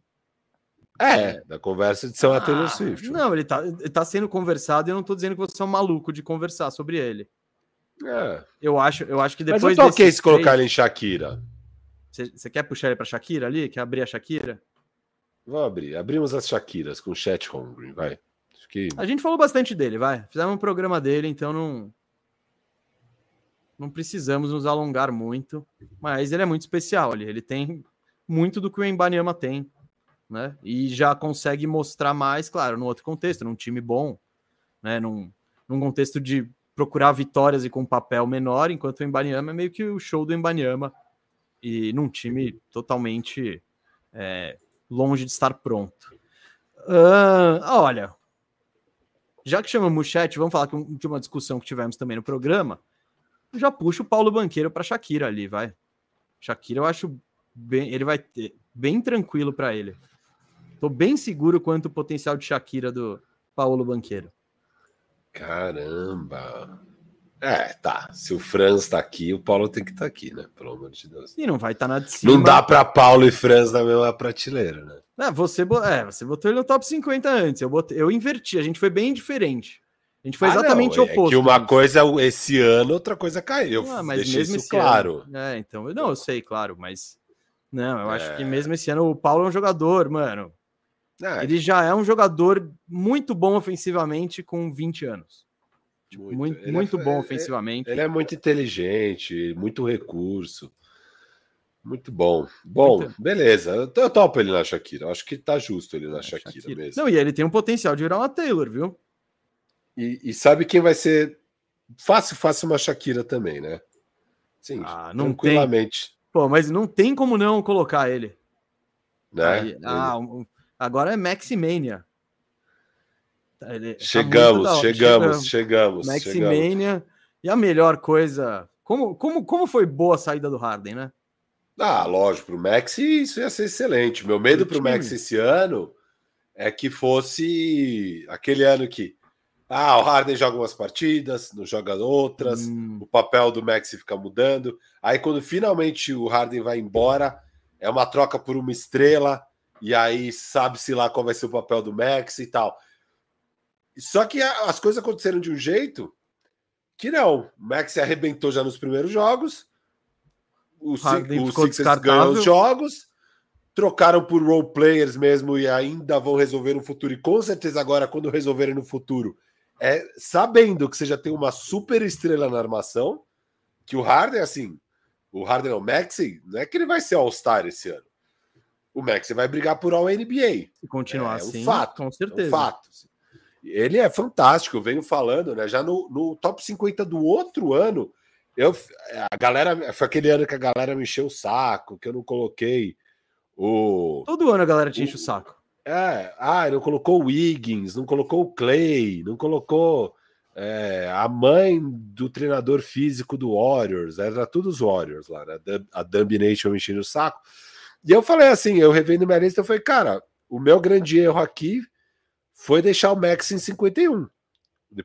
É, da conversa de São ah, Taylor Swift. Não, ele tá, ele tá sendo conversado e eu não tô dizendo que você é um maluco de conversar sobre ele. É. Eu acho, eu acho que depois. Mas eu toquei se colocar ele em Shakira. Você quer puxar ele para Shakira ali? Quer abrir a Shakira? Vamos abrir. Abrimos as Shakiras com o chat hungry, vai. Que... A gente falou bastante dele, vai. Fizemos um programa dele, então não. Não precisamos nos alongar muito. Mas ele é muito especial ali. Ele tem muito do que o Embanyama tem né? E já consegue mostrar mais, claro, no outro contexto, num time bom, né? Num, num contexto de procurar vitórias e com papel menor, enquanto o Embanyama é meio que o show do Embanyama e num time totalmente é, longe de estar pronto. Uh, olha, já que chamamos o chat, vamos falar de uma discussão que tivemos também no programa. já puxo o Paulo Banqueiro para Shakira ali, vai. Shakira, eu acho bem, ele vai ter bem tranquilo para ele. Tô bem seguro quanto o potencial de Shakira do Paulo Banqueiro. Caramba! É, tá. Se o Franz tá aqui, o Paulo tem que estar tá aqui, né? Pelo amor de Deus. E não vai estar tá na de cima. Não dá para Paulo e Franz na mesma prateleira, né? É, você, é, você botou ele no top 50 antes. Eu, botei, eu inverti, a gente foi bem diferente. A gente foi ah, exatamente o oposto. É que uma coisa esse ano, outra coisa caiu. Ah, mas Deixei mesmo isso claro. Ano, é, então, não, eu sei, claro, mas não, eu é... acho que mesmo esse ano o Paulo é um jogador, mano. É. Ele já é um jogador muito bom ofensivamente com 20 anos. Tipo, muito, muito, é muito é, bom ofensivamente. Ele é muito inteligente, muito recurso. Muito bom. Bom, muito... beleza. Eu topo ele na Shakira. Acho que tá justo ele na é, Shakira, Shakira, mesmo. Não, e ele tem um potencial de virar uma Taylor, viu? E, e sabe quem vai ser fácil, fácil uma Shakira também, né? Sim, ah, tranquilamente. Tem. Pô, mas não tem como não colocar ele. Né? Aí, ah, um, Agora é Maximania. Tá, ele chegamos, tá chegamos, chegamos, Maximania. E a melhor coisa. Como, como, como foi boa a saída do Harden, né? Ah, lógico, pro Max isso ia ser excelente. Meu medo pro Max esse ano é que fosse aquele ano que ah, o Harden joga umas partidas, não joga outras, hum. o papel do Max fica mudando. Aí quando finalmente o Harden vai embora, é uma troca por uma estrela e aí sabe-se lá qual vai ser o papel do Max e tal. Só que as coisas aconteceram de um jeito que não. O Max se arrebentou já nos primeiros jogos, o, o Sixers ganhou os jogos, trocaram por role players mesmo e ainda vão resolver no futuro. E com certeza agora, quando resolverem no futuro, é sabendo que você já tem uma super estrela na armação, que o Harden, assim, o Harden não, o Maxi, não é que ele vai ser All-Star esse ano o Max vai brigar por All NBA. E continuar é, assim, um fato, com certeza. É um fato. Ele é fantástico, eu venho falando, né? Já no, no top 50 do outro ano, eu, a galera, foi aquele ano que a galera me encheu o saco, que eu não coloquei o. Todo ano a galera te enche o saco. É, ah, não colocou o Wiggins, não colocou o Clay, não colocou é, a mãe do treinador físico do Warriors, era tudo os Warriors lá, né? A Dumbination me enchendo o saco. E eu falei assim, eu revendo minha lista, eu falei, cara, o meu grande erro aqui foi deixar o Max em 51.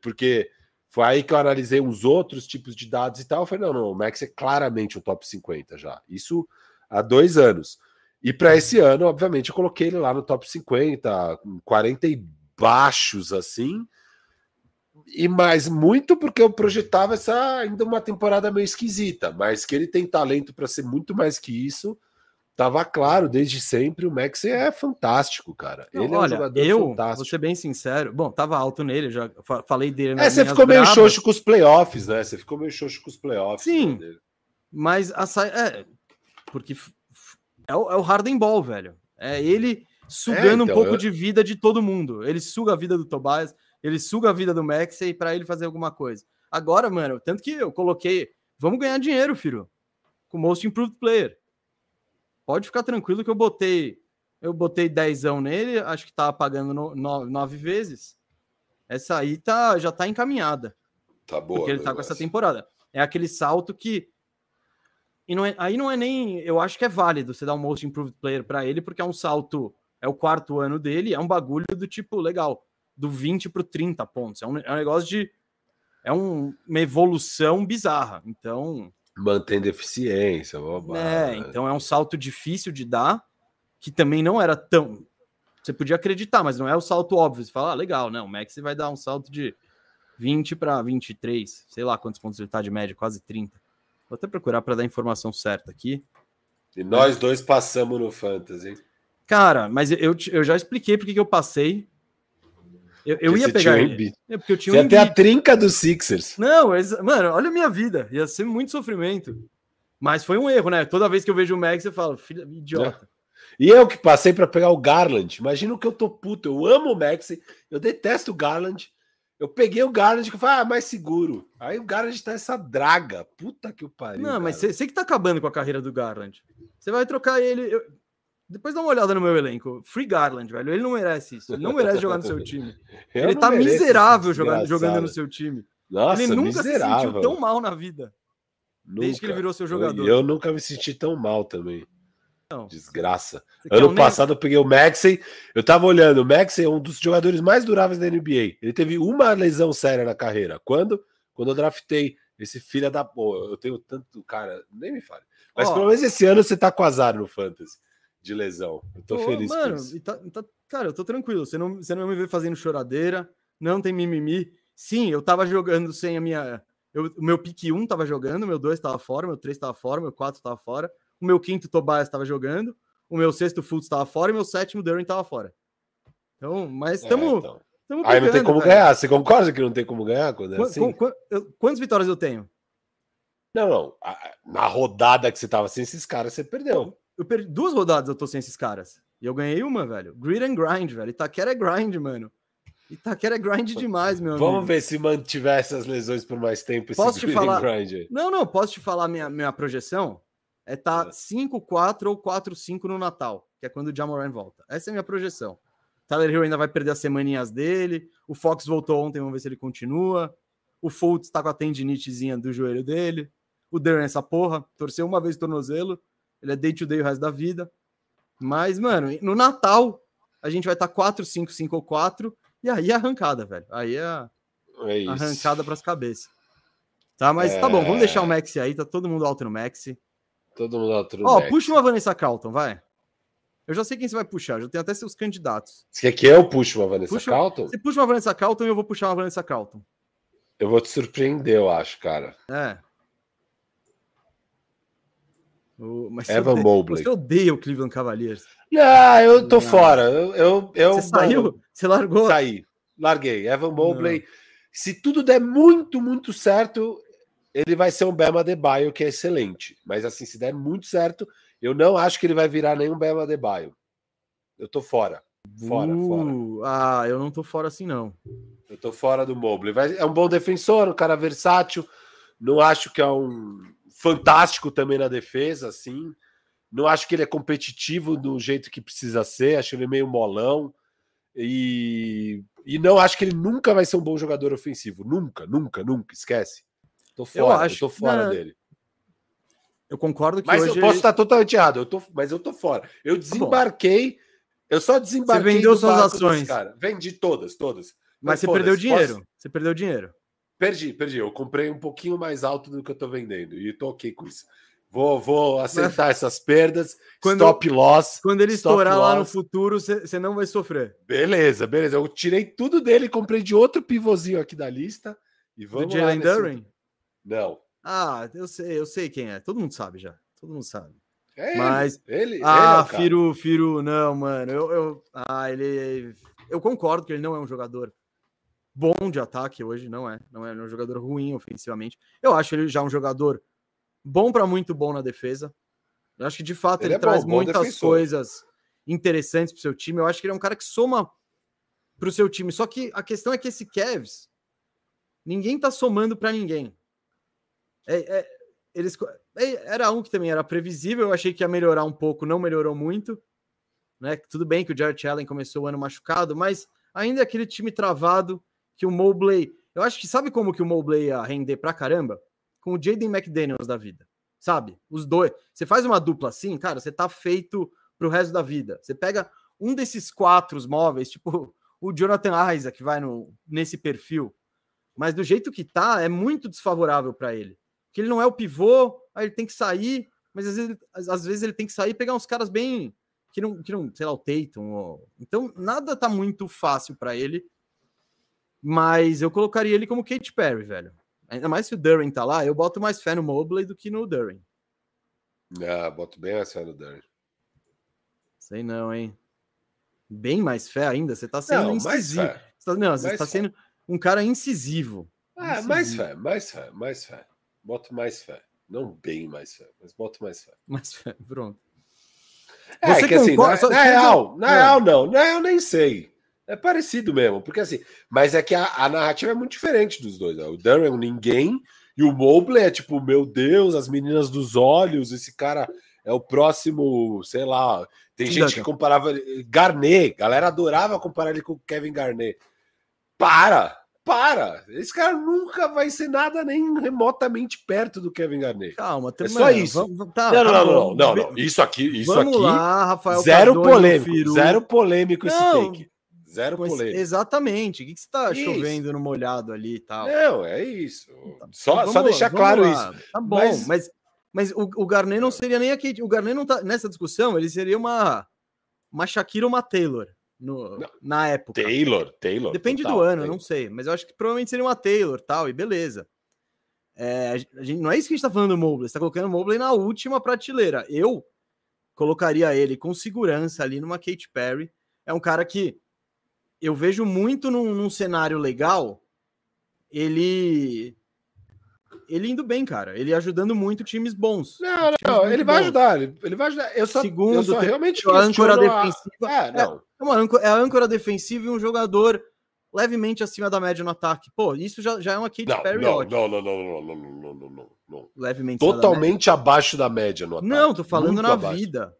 Porque foi aí que eu analisei uns outros tipos de dados e tal. Eu falei, não, não, o Max é claramente um top 50 já. Isso há dois anos. E para esse ano, obviamente, eu coloquei ele lá no top 50, 40 e baixos assim. E mais muito porque eu projetava essa ainda uma temporada meio esquisita, mas que ele tem talento para ser muito mais que isso Tava claro desde sempre, o Max é fantástico, cara. Não, ele é um jogador eu, fantástico. Vou ser bem sincero. Bom, tava alto nele, já falei dele. É, você ficou meio bravas. xoxo com os playoffs, né? Você ficou meio xoxo com os playoffs. Sim, né, mas a sa... é, porque é o, é o Harden Ball, velho. É ele sugando é, então, um pouco eu... de vida de todo mundo. Ele suga a vida do Tobias, ele suga a vida do Max e para ele fazer alguma coisa. Agora, mano, tanto que eu coloquei, vamos ganhar dinheiro, filho, com Most Improved Player. Pode ficar tranquilo que eu botei, eu botei dezão nele, acho que tava pagando no, no, nove vezes. Essa aí tá, já tá encaminhada. Tá boa. Porque ele tá com essa temporada. É aquele salto que e não é, aí não é nem. Eu acho que é válido você dar um Most Improved Player para ele, porque é um salto. É o quarto ano dele, é um bagulho do tipo, legal, do 20 para 30 pontos. É um, é um negócio de. É um, uma evolução bizarra. Então. Mantendo eficiência. É, então é um salto difícil de dar, que também não era tão. Você podia acreditar, mas não é o salto óbvio. Você fala, ah, legal, né? O Max vai dar um salto de 20 para 23, sei lá quantos pontos ele tá de média, quase 30. Vou até procurar para dar a informação certa aqui. E nós dois passamos no Fantasy. Cara, mas eu, eu já expliquei porque que eu passei. Eu, eu ia pegar ele. É porque eu tinha Você um ia ter a trinca dos Sixers. Não, mano, olha a minha vida. Ia ser muito sofrimento. Mas foi um erro, né? Toda vez que eu vejo o Max, eu falo, filho, idiota. É. E eu que passei para pegar o Garland. Imagina o que eu tô puto. Eu amo o Max, eu detesto o Garland. Eu peguei o Garland que falei, ah, mais seguro. Aí o Garland tá essa draga. Puta que o pariu. Não, mas você que tá acabando com a carreira do Garland. Você vai trocar ele. Eu... Depois dá uma olhada no meu elenco. Free Garland, velho. Ele não merece isso. Ele não merece jogar no seu time. *laughs* ele tá miserável jogando, jogando no seu time. Nossa, ele nunca miserável. se sentiu tão mal na vida. Nunca. Desde que ele virou seu jogador. Eu, eu nunca me senti tão mal também. Não. Desgraça. Ano passado eu peguei o Maxey. Eu tava olhando, o Maxey é um dos jogadores mais duráveis da NBA. Ele teve uma lesão séria na carreira. Quando? Quando eu draftei esse filho da. Pô, eu tenho tanto. Cara, nem me fale. Mas oh. pelo menos esse ano você tá com azar no Fantasy de lesão. Eu tô feliz mano, com isso. Tá, tá, cara, eu tô tranquilo. Você não, você não me vê fazendo choradeira. Não tem mimimi. Sim, eu tava jogando sem a minha. Eu, o meu pique 1 tava jogando, meu 2 tava fora, meu 3 tava fora, meu 4 tava fora o meu quinto Tobias estava jogando, o meu sexto Fultz estava fora e meu sétimo Duran estava fora. Então, mas estamos. É, então. Aí não tem como cara. ganhar. Você concorda que não tem como ganhar quando é assim? Qu qu quantas vitórias eu tenho? Não, não. Na rodada que você tava sem esses caras, você perdeu. Eu perdi duas rodadas, eu tô sem esses caras. E eu ganhei uma, velho. Grid and grind, velho. Itaquera é grind, mano. Itaquera é grind demais, meu Vamos amigo. ver se mantiver essas lesões por mais tempo. Posso te falar? Não, não. Posso te falar minha, minha projeção? é tá 5-4 é. ou 4-5 no Natal, que é quando o Jamoran volta. Essa é a minha projeção. Tyler Hill ainda vai perder as semaninhas dele. O Fox voltou ontem, vamos ver se ele continua. O Fultz está com a tendinitezinha do joelho dele. O Duran, essa porra, torceu uma vez o tornozelo. Ele é day to day o resto da vida. Mas, mano, no Natal, a gente vai estar tá 4, 5, 5 ou 4. E aí é arrancada, velho. Aí é, é arrancada para as cabeças. Tá, mas é... tá bom, vamos deixar o Max aí. Tá todo mundo alto no Max. Todo mundo alto Ó, oh, puxa uma Vanessa Carlton, vai. Eu já sei quem você vai puxar, já tenho até seus candidatos. Você quer que eu puxe uma Vanessa puxa, Carlton? Você puxa uma Vanessa Carlton e eu vou puxar uma Vanessa Carlton. Eu vou te surpreender, eu acho, cara. É. O, mas Evan você Mobley. Você odeia o Cleveland Cavaliers. Ah, eu tô fora. Eu, eu, eu, você saiu? Você largou? Saí. Larguei. Evan Mobley. Não. Se tudo der muito, muito certo, ele vai ser um Bema Baio que é excelente. Mas assim, se der muito certo, eu não acho que ele vai virar nenhum Bema Baio. Eu tô fora. Fora, uh, fora. Ah, eu não tô fora assim, não. Eu tô fora do Mobley. É um bom defensor, um cara versátil. Não acho que é um fantástico também na defesa, assim. Não acho que ele é competitivo do jeito que precisa ser. Acho ele meio molão. E, e não acho que ele nunca vai ser um bom jogador ofensivo. Nunca, nunca, nunca. Esquece. Tô fora, eu, acho, eu tô fora não, dele. Eu concordo que mas hoje eu posso estar totalmente errado, eu tô, mas eu tô fora. Eu tá desembarquei, eu só desembarquei. Você vendeu suas ações, cara. Vendi todas, todas. Mas, mas você perdeu dinheiro. Posso... Você perdeu dinheiro. Perdi, perdi. Eu comprei um pouquinho mais alto do que eu tô vendendo e tô ok com isso. Vou, vou aceitar essas perdas. Quando, stop loss. Quando ele estourar loss. lá no futuro, você não vai sofrer. Beleza, beleza. Eu tirei tudo dele, comprei de outro pivôzinho aqui da lista. E vamos do Jalen Duran? Não. Ah, eu sei, eu sei quem é. Todo mundo sabe já. Todo mundo sabe. É ele, Mas ele, ah, ele é Firo, Firo, não, mano. Eu, eu, ah, ele, eu concordo que ele não é um jogador bom de ataque hoje, não é. Não é um jogador ruim ofensivamente. Eu acho ele já um jogador bom para muito bom na defesa. Eu acho que de fato ele, ele é traz bom, muitas defensor. coisas interessantes para o seu time. Eu acho que ele é um cara que soma para o seu time. Só que a questão é que esse Cavs ninguém tá somando para ninguém. É, é, eles, é, era um que também era previsível, eu achei que ia melhorar um pouco, não melhorou muito. Né? Tudo bem que o Jared Allen começou o ano machucado, mas ainda é aquele time travado que o Mobley. Eu acho que sabe como que o Mobley ia render pra caramba? Com o Jaden McDaniels da vida. Sabe? Os dois. Você faz uma dupla assim, cara, você tá feito pro resto da vida. Você pega um desses quatro móveis, tipo *laughs* o Jonathan Isaac, que vai no, nesse perfil. Mas do jeito que tá, é muito desfavorável para ele. Que ele não é o pivô, aí ele tem que sair, mas às vezes, às vezes ele tem que sair e pegar uns caras bem que não, que não sei lá, o Tatum. Ou... Então, nada tá muito fácil para ele. Mas eu colocaria ele como Kate Perry, velho. Ainda mais se o Duran tá lá, eu boto mais fé no Mobley do que no Duran. Ah, boto bem mais fé no Duran. Sei não, hein? Bem mais fé ainda? Você tá sendo não, incisivo. Mais fé. Você tá, não, você mais tá fé. sendo um cara incisivo. Ah, incisivo. mais fé, mais fé, mais fé. Boto mais fé. Não bem mais fé, mas boto mais fé. Mais fé, pronto. É, Você que assim, na, na real, na é. real não, na real nem sei. É parecido mesmo, porque assim, mas é que a, a narrativa é muito diferente dos dois. Né? O Darren é um ninguém e o Mobley é tipo, meu Deus, as meninas dos olhos, esse cara é o próximo, sei lá. Tem gente que comparava Garnet, galera adorava comparar ele com o Kevin Garnet. Para! para! Esse cara nunca vai ser nada nem remotamente perto do Kevin Garnett. Calma, é só isso. Vamos, tá, não, não, não, não, não, Isso aqui, isso aqui. Lá, Rafael zero polêmico, zero polêmico esse take. Zero polêmico. Exatamente. O que, que você tá isso. chovendo no molhado ali e tal? Não, é isso. Tá, só, vamos, só deixar claro lá. isso. Tá bom, mas, mas, mas o, o Garnet não seria nem aqui. O Garnet não tá nessa discussão, ele seria uma, uma Shakira ou uma Taylor no, na época. Taylor, Taylor. Depende total, do ano, Taylor. não sei. Mas eu acho que provavelmente seria uma Taylor tal, e beleza. É, a gente, não é isso que a gente tá falando do Mobley, você tá colocando o Mobley na última prateleira. Eu colocaria ele com segurança ali numa Kate Perry. É um cara que eu vejo muito num, num cenário legal. Ele ele indo bem, cara. Ele ajudando muito times bons. Não, não, ele vai ajudar. Ele, ele, vai ajudar. Eu só, Segundo, eu só realmente a âncora defensiva. É, não. É, uma âncora, é a âncora defensiva e um jogador levemente acima da média no ataque. Pô, isso já, já é uma Kate não, Perry não, não, não, não, não, não, não, não, não, não. Levemente Totalmente abaixo da média no ataque. Não, tô falando Muito na abaixo. vida.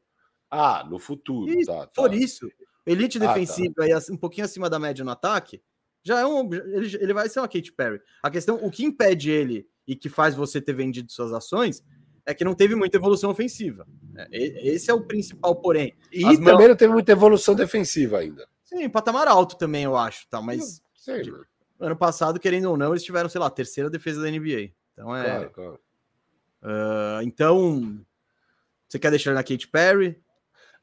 Ah, no futuro. Isso, tá, tá. Por isso. Elite defensiva ah, tá. e um pouquinho acima da média no ataque, já é um. Ele, ele vai ser uma Kate Perry. A questão, o que impede ele e que faz você ter vendido suas ações é que não teve muita evolução ofensiva. É, esse é o principal, porém. E As também não teve muita evolução defensiva ainda. Sim, patamar alto também, eu acho, tá? Mas sei, de, ano passado, querendo ou não, eles tiveram, sei lá, a terceira defesa da NBA. Então é. Claro, claro. Uh, então, você quer deixar na Kate Perry?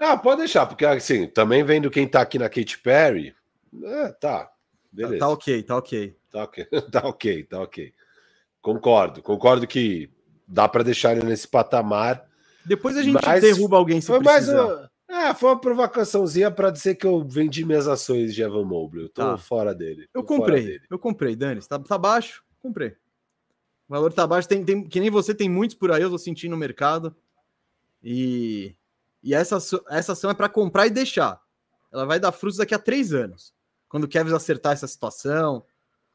Ah, pode deixar, porque assim, também vendo quem tá aqui na Kate Perry, é, tá, beleza. Tá, tá ok, tá ok. Tá ok, *laughs* tá ok, tá ok. Concordo, concordo que dá para deixar ele nesse patamar. Depois a gente derruba alguém se foi mais uma, é, foi uma provocaçãozinha para dizer que eu vendi minhas ações de Evan Mobley. Eu tô tá. fora dele. Eu comprei, dele. eu comprei, Dani. Tá, tá baixo, comprei. O valor tá baixo, tem, tem, que nem você, tem muitos por aí, eu tô sentindo no mercado. E, e essa, essa ação é para comprar e deixar. Ela vai dar frutos daqui a três anos. Quando o Kevin acertar essa situação,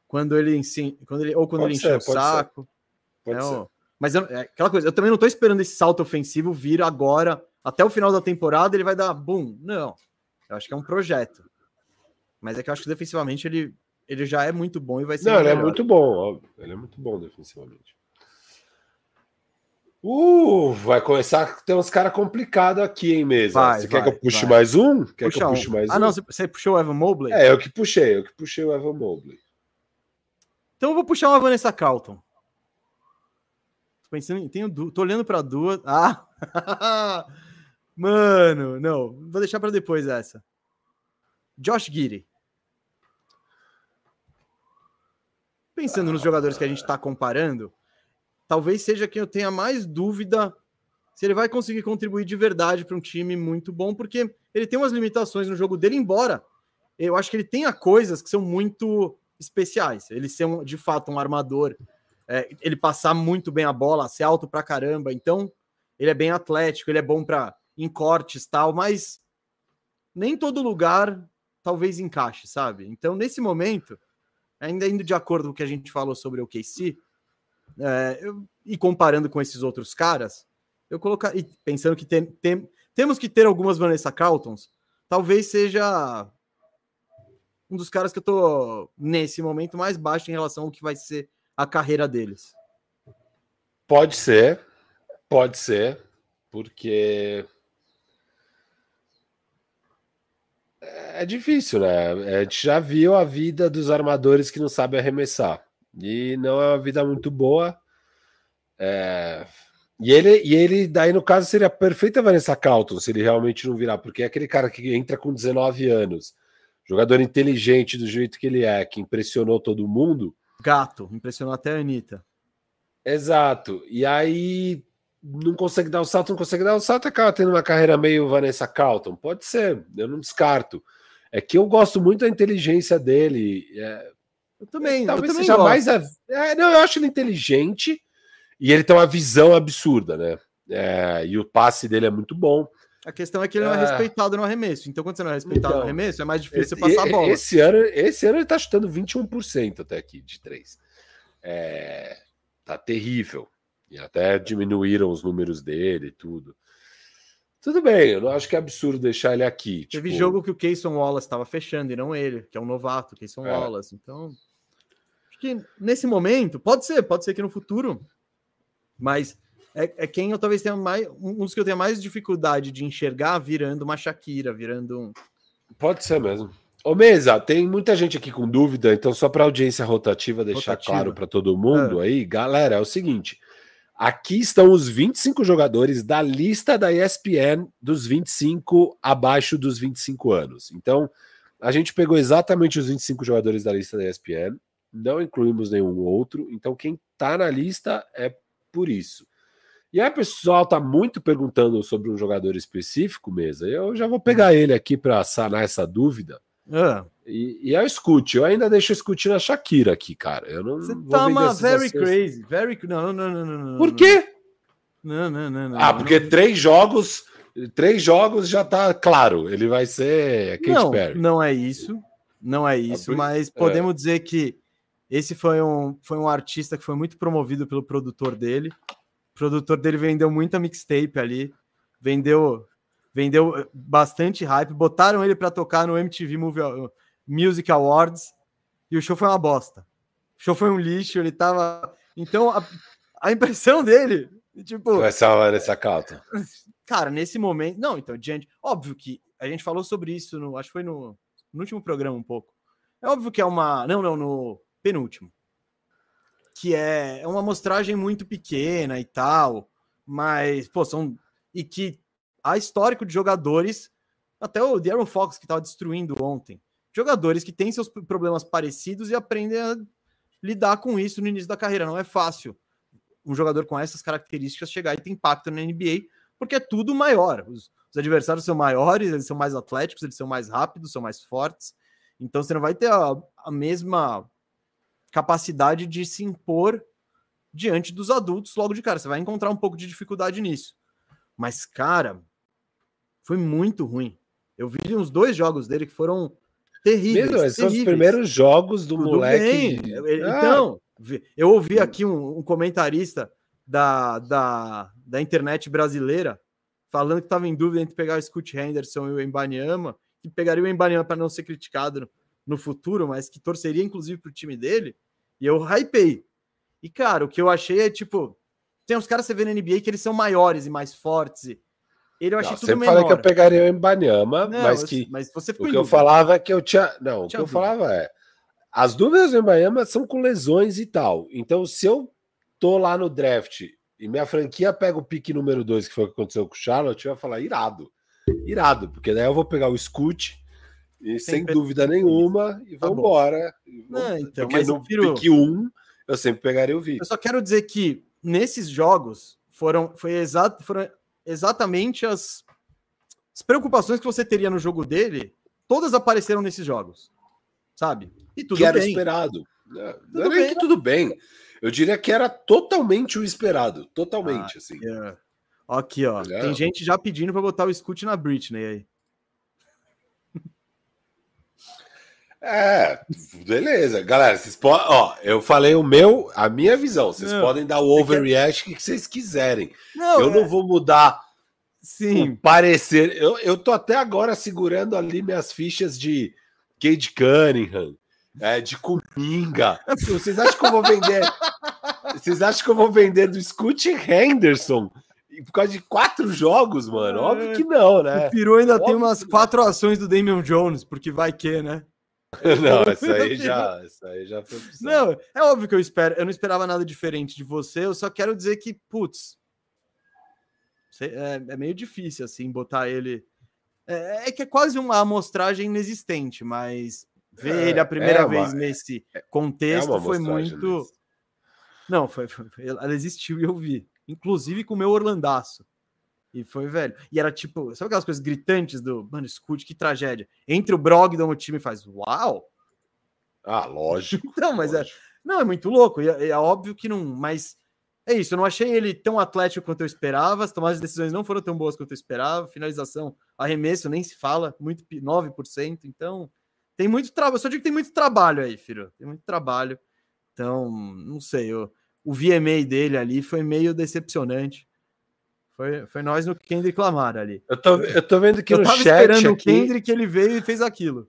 quando ele, quando ele ou quando pode ele encher o saco. Ser. Pode é, ser. Mas eu, é aquela coisa, eu também não tô esperando esse salto ofensivo vir agora, até o final da temporada, ele vai dar boom. Não. Eu acho que é um projeto. Mas é que eu acho que defensivamente ele, ele já é muito bom e vai ser. Não, ele é muito bom, óbvio. Ele é muito bom defensivamente. Uh, vai começar a ter uns caras complicados aqui, hein, mesa? Vai, você vai, quer que eu puxe vai. mais um? Quer Puxa que eu puxe um. mais ah, um? Ah, não, você puxou o Evan Mobley? É, eu que puxei, eu que puxei o Evan Mobley. Então eu vou puxar uma Vanessa Carlton. Tô pensando, tenho, tô olhando para duas. Ah! *laughs* Mano, não, vou deixar para depois essa. Josh Giddy. Pensando nos jogadores que a gente está comparando, talvez seja quem eu tenha mais dúvida se ele vai conseguir contribuir de verdade para um time muito bom, porque ele tem umas limitações no jogo dele, embora eu acho que ele tenha coisas que são muito especiais. Ele ser um, de fato um armador, é, ele passar muito bem a bola, ser alto pra caramba. Então, ele é bem atlético, ele é bom para em cortes tal, mas nem todo lugar talvez encaixe, sabe? Então, nesse momento, ainda indo de acordo com o que a gente falou sobre o KC, é, eu, e comparando com esses outros caras, eu colocar e pensando que tem, tem, temos que ter algumas Vanessa Carltons, talvez seja um dos caras que eu tô nesse momento mais baixo em relação ao que vai ser a carreira deles. Pode ser, pode ser, porque é difícil, né? A gente já viu a vida dos armadores que não sabem arremessar. E não é uma vida muito boa. É... E ele, e ele, daí no caso, seria a perfeita Vanessa Calton, se ele realmente não virar, porque é aquele cara que entra com 19 anos, jogador inteligente do jeito que ele é, que impressionou todo mundo. Gato, impressionou até a Anitta. Exato. E aí não consegue dar o salto, não consegue dar o salto, acaba tendo uma carreira meio Vanessa Calton. Pode ser, eu não descarto. É que eu gosto muito da inteligência dele. É, eu também. Talvez eu também seja gosto. mais. A... É, não, eu acho ele inteligente e ele tem uma visão absurda, né? É, e o passe dele é muito bom. A questão é que ele não é, é respeitado no arremesso. Então, quando você não é respeitado então, no arremesso, é mais difícil esse, passar a bola. Esse ano, esse ano ele tá chutando 21% até aqui de 3. É, tá terrível. E até diminuíram os números dele e tudo. Tudo bem, eu não acho que é absurdo deixar ele aqui. Teve tipo... jogo que o Keyson Wallace estava fechando e não ele, que é um novato, Keyson é. Wallace. Então, que nesse momento, pode ser, pode ser que no futuro, mas é, é quem eu talvez tenha mais, um dos que eu tenho mais dificuldade de enxergar virando uma Shakira, virando um. Pode ser mesmo. Ô Mesa, tem muita gente aqui com dúvida, então só para audiência rotativa deixar rotativa. claro para todo mundo é. aí, galera, é o seguinte: Aqui estão os 25 jogadores da lista da ESPN dos 25 abaixo dos 25 anos. Então, a gente pegou exatamente os 25 jogadores da lista da ESPN, não incluímos nenhum outro. Então, quem está na lista é por isso. E aí, pessoal está muito perguntando sobre um jogador específico, mesa. Eu já vou pegar ele aqui para sanar essa dúvida. Ah. E, e é o Scoot. Eu ainda deixo o Scoot na Shakira aqui, cara. Eu não. Você tá uma very crazy. Very... Não, não, não, não, não. Por quê? Não, não, não. não ah, porque não. três jogos. Três jogos já tá claro. Ele vai ser Kate não, Perry. Não é isso. Não é isso, mas podemos é. dizer que esse foi um, foi um artista que foi muito promovido pelo produtor dele. O produtor dele vendeu muita mixtape ali, vendeu vendeu bastante hype, botaram ele para tocar no MTV Movie, Music Awards e o show foi uma bosta. O show foi um lixo, ele tava. Então a, a impressão dele, tipo. Vai salvar essa calta. Cara, nesse momento. Não, então, diante. Óbvio que a gente falou sobre isso, no, acho que foi no, no último programa um pouco. É óbvio que é uma. Não, não, no penúltimo. Que é, é uma amostragem muito pequena e tal, mas, pô, são. E que há histórico de jogadores, até o Darren Fox que estava destruindo ontem, jogadores que têm seus problemas parecidos e aprendem a lidar com isso no início da carreira. Não é fácil um jogador com essas características chegar e ter impacto na NBA, porque é tudo maior. Os, os adversários são maiores, eles são mais atléticos, eles são mais rápidos, são mais fortes. Então você não vai ter a, a mesma capacidade de se impor diante dos adultos logo de cara. Você vai encontrar um pouco de dificuldade nisso. Mas, cara, foi muito ruim. Eu vi uns dois jogos dele que foram terríveis. Mesmo, são os primeiros jogos do Tudo moleque. Ah. Então, eu ouvi aqui um, um, comentarista da, da, da internet brasileira falando que estava em dúvida entre pegar o Scott Henderson e o Embanyama, que pegaria o Embanyama para não ser criticado no, futuro, mas que torceria inclusive para o time dele. E eu hypei. E, cara, o que eu achei é tipo: tem uns caras que você vê na NBA que eles são maiores e mais fortes. E, ele eu achei não, tudo menor. falei que eu pegaria o Embanyama, mas que mas você o que eu falava é que eu tinha, não, o que eu falava é as dúvidas do Embanyama são com lesões e tal. Então, se eu tô lá no draft e minha franquia pega o pique número 2, que foi o que aconteceu com o Charlotte, eu ia falar irado. Irado, porque daí eu vou pegar o Scoot e sem dúvida nenhuma e tá vamos embora. então, porque no prefiro... pique 1 um, eu sempre pegaria o Vic. Eu só quero dizer que nesses jogos foram foi exato foram exatamente as, as preocupações que você teria no jogo dele, todas apareceram nesses jogos, sabe? E tudo que era bem. esperado. Não, não era bem. que tudo bem. Eu diria que era totalmente o esperado. Totalmente, ah, assim. É. Aqui, ó. É. Tem gente já pedindo para botar o Scoot na Britney aí. É, beleza. Galera, vocês podem. Ó, eu falei o meu, a minha visão. Vocês não, podem dar o overreact quer... que vocês quiserem. Não, eu é... não vou mudar Sim. parecer. Eu, eu tô até agora segurando ali minhas fichas de Cade Cunningham, é, de Cominga. Vocês acham que eu vou vender? *laughs* Vocês acham que eu vou vender do Scoot Henderson? Por causa de quatro jogos, mano? Óbvio que não, né? O Peru ainda Óbvio tem umas quatro ações do Damian Jones, porque vai que, né? *laughs* não, isso aí já, isso aí já foi Não, é óbvio que eu espero, eu não esperava nada diferente de você, eu só quero dizer que, putz, é, é meio difícil assim botar ele. É, é, que é quase uma amostragem inexistente, mas ver é, ele a primeira é uma, vez nesse contexto foi muito. Não, foi, foi, ela existiu e eu vi, inclusive com o meu Orlandaço. E foi, velho. E era tipo, sabe aquelas coisas gritantes do, mano, escute, que tragédia. Entre o Brogdon, o time faz, uau! Ah, lógico. *laughs* não, mas é, não, é muito louco. É, é, óbvio que não, mas é isso. Eu não achei ele tão atlético quanto eu esperava. As tomadas de decisões não foram tão boas quanto eu esperava. Finalização, arremesso, nem se fala, muito 9%. Então, tem muito trabalho. Só digo que tem muito trabalho aí, filho. Tem muito trabalho. Então, não sei. Eu, o VMA dele ali foi meio decepcionante. Foi, foi nós no Kendrick Lamar ali. Eu tô, eu tô vendo que eu no tava chat. esperando aqui... o Kendrick, ele veio e fez aquilo.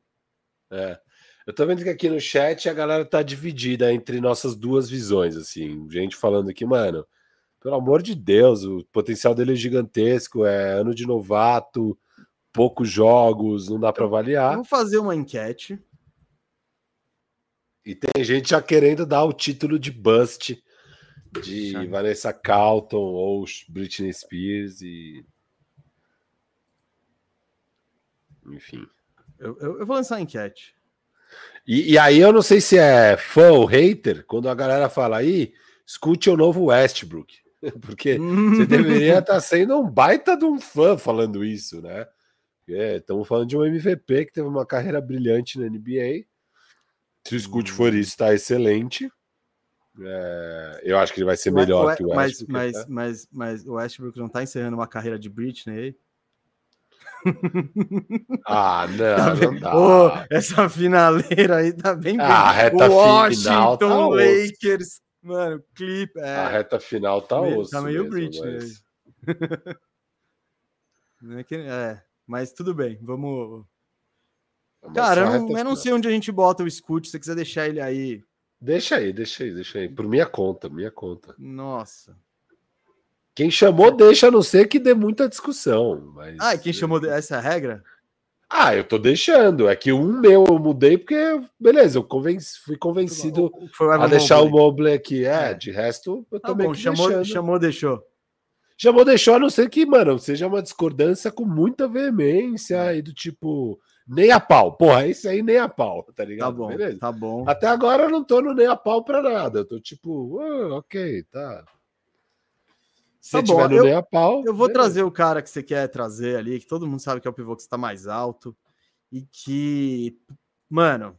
É. Eu tô vendo que aqui no chat a galera tá dividida entre nossas duas visões, assim. Gente falando aqui, mano, pelo amor de Deus, o potencial dele é gigantesco, é ano de novato, poucos jogos, não dá para avaliar. Vou fazer uma enquete. E tem gente já querendo dar o título de bust de Chame. Vanessa Carlton ou Britney Spears e. Enfim. Eu, eu, eu vou lançar a enquete. E, e, aí eu não sei se é fã ou hater, quando a galera fala aí, escute o novo Westbrook. *laughs* Porque você *laughs* deveria estar tá sendo um baita de um fã falando isso, né? Estamos é, falando de um MVP que teve uma carreira brilhante na NBA. Se o Scoot for isso, está excelente. É, eu acho que ele vai ser melhor que o Westbrook. Mas, mas, mas, mas o Westbrook não está encerrando uma carreira de Britney Ah, *laughs* não, tá não dá. Oh, essa finaleira aí tá bem. Ah, reta Washington final tá Lakers. Mano, clipe. É... A reta final tá, tá meio, osso. Tá meio mesmo, Britney. Mas... *laughs* é, é, mas tudo bem, vamos. Cara, eu não, eu não sei onde a gente bota o Scoot. Se você quiser deixar ele aí Deixa aí, deixa aí, deixa aí. Por minha conta, minha conta. Nossa. Quem chamou, deixa, a não ser que dê muita discussão. Mas... Ah, e quem chamou essa é regra? Ah, eu tô deixando. É que um meu eu mudei porque, beleza, eu convenci, fui convencido a deixar o Mobley aqui. É, é, de resto, eu tá bom, chamou, deixando. chamou, deixou. Chamou, deixou, a não ser que, mano, seja uma discordância com muita veemência e do tipo nem a pau. Porra, esse aí nem a pau, tá ligado? Tá bom, Beleza? tá bom. Até agora eu não tô no nem a pau pra nada. Eu tô tipo, oh, ok, tá. Se tá bom, eu, nem a pau. Eu vou beleza. trazer o cara que você quer trazer ali, que todo mundo sabe que é o pivô que está mais alto. E que, mano,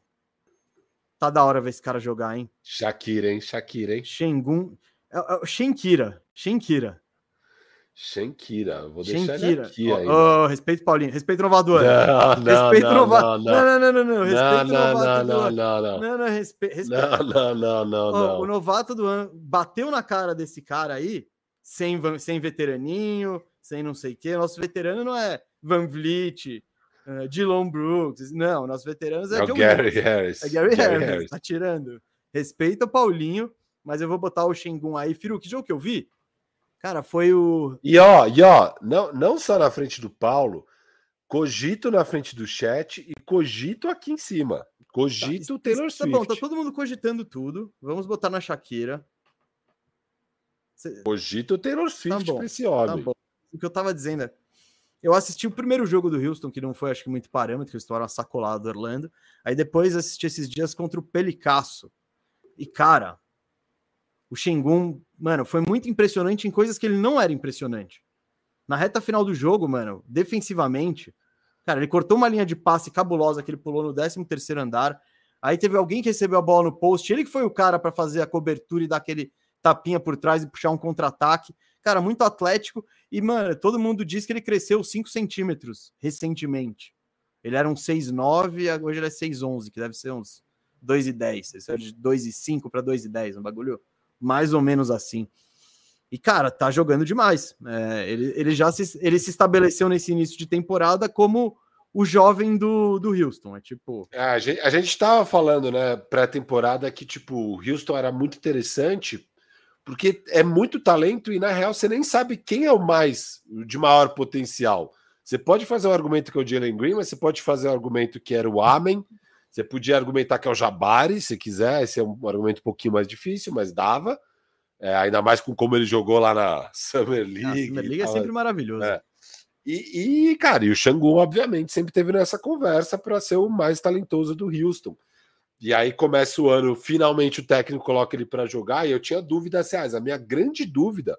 tá da hora ver esse cara jogar, hein? Shakira, hein? Shakira, hein? Shengun. É, é, Shenkira. Shenkira. Shenkira, vou deixar Shenkira. ele aqui aí. Oh, respeito Paulinho, respeito Inovador. Não, não, *laughs* respeito não, Não, não, não, não, não, respeito não, não, não, não, não. Não, não, respeito. Não, não, não, não, não. O novato do ano bateu na cara desse cara aí, sem, sem veteraninho, sem não sei o quê. Nosso veterano não é Van Vliet, uh, Dylan Brooks, não, nossos veteranos é, é o Gary Harris. É Gary, Gary Harris, Harris, tá tirando. Respeita o Paulinho, mas eu vou botar o Shengun aí. Firu, que jogo que eu vi? Cara, foi o. E ó, e ó, não, não só na frente do Paulo, cogito na frente do chat e cogito aqui em cima. Cogito tá, Taylor Swift. Tá bom, tá todo mundo cogitando tudo. Vamos botar na Shakira. Cogito Taylor tá Swift tá bom, pra esse homem. Tá bom. O que eu tava dizendo é. Eu assisti o primeiro jogo do Houston, que não foi, acho que, muito parâmetro, que eles tomaram uma sacolada do Orlando. Aí depois assisti esses dias contra o Pelicasso. E, cara, o Shengun, mano, foi muito impressionante em coisas que ele não era impressionante. Na reta final do jogo, mano, defensivamente, cara, ele cortou uma linha de passe cabulosa que ele pulou no 13 terceiro andar. Aí teve alguém que recebeu a bola no post, ele que foi o cara para fazer a cobertura e dar aquele tapinha por trás e puxar um contra-ataque. Cara, muito atlético. E, mano, todo mundo diz que ele cresceu 5 centímetros recentemente. Ele era um 6,9, hoje ele é 6,11, que deve ser uns 2,10. Ele saiu de 2,5 para 2,10, um bagulho mais ou menos assim. E, cara, tá jogando demais. É, ele, ele já se, ele se estabeleceu nesse início de temporada como o jovem do, do Houston. É tipo. É, a, gente, a gente tava falando, né, pré-temporada, que, tipo, o Houston era muito interessante, porque é muito talento e, na real, você nem sabe quem é o mais de maior potencial. Você pode fazer o argumento que é o Jalen Green, mas você pode fazer o argumento que era o Amen. Você podia argumentar que é o Jabari, se quiser. Esse é um argumento um pouquinho mais difícil, mas dava. É, ainda mais com como ele jogou lá na *laughs* Summer League. A Summer League é sempre maravilhoso. É. E, e, cara, e o Xangu, obviamente, sempre teve nessa conversa para ser o mais talentoso do Houston. E aí começa o ano, finalmente o técnico coloca ele para jogar, e eu tinha dúvidas reais. A minha grande dúvida,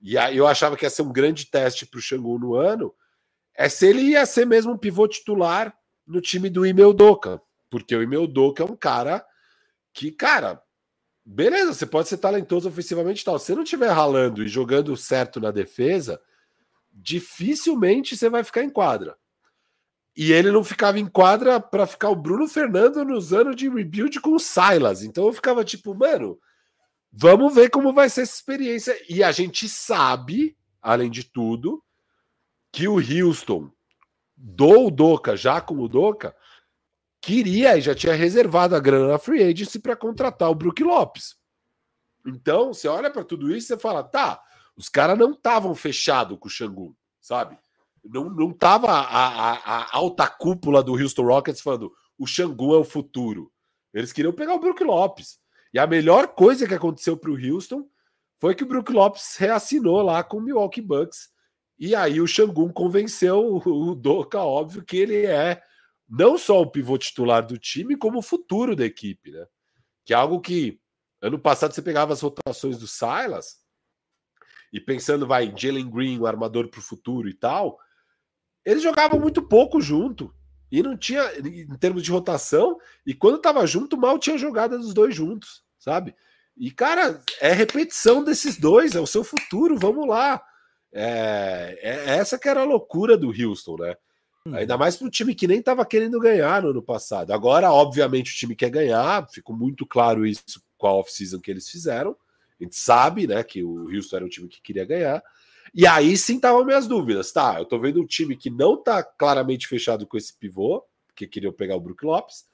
e aí eu achava que ia ser um grande teste para o Xangu no ano, é se ele ia ser mesmo um pivô titular no time do Imel Doca. Porque o Doca é um cara que, cara, beleza, você pode ser talentoso ofensivamente e tal. Se não estiver ralando e jogando certo na defesa, dificilmente você vai ficar em quadra. E ele não ficava em quadra para ficar o Bruno Fernando nos anos de rebuild com o Silas. Então eu ficava tipo, mano, vamos ver como vai ser essa experiência. E a gente sabe, além de tudo, que o Houston do Doca, já com o Doca, queria e já tinha reservado a grana na free agency para contratar o Brook Lopes. Então, você olha para tudo isso e fala, tá, os caras não estavam fechados com o Xangu, sabe? Não, não tava a, a, a, alta cúpula do Houston Rockets falando o Xangu é o futuro. Eles queriam pegar o Brook Lopes. E a melhor coisa que aconteceu para o Houston foi que o Brook Lopes reassinou lá com o Milwaukee Bucks. E aí o Xangun convenceu o Doca, óbvio, que ele é não só o pivô titular do time, como o futuro da equipe, né? Que é algo que ano passado você pegava as rotações do Silas e pensando, vai, Jalen Green, o armador para o futuro e tal, eles jogavam muito pouco junto. E não tinha, em termos de rotação, e quando tava junto, mal tinha jogada dos dois juntos, sabe? E, cara, é repetição desses dois, é o seu futuro, vamos lá. É, é essa que era a loucura do Houston, né? Hum. Ainda mais para um time que nem estava querendo ganhar no ano passado. Agora, obviamente, o time quer ganhar, ficou muito claro isso com a off-season que eles fizeram. A gente sabe, né, que o Houston era um time que queria ganhar. E aí sim estavam minhas dúvidas. Tá, eu tô vendo um time que não tá claramente fechado com esse pivô, que queriam pegar o Brook Lopes,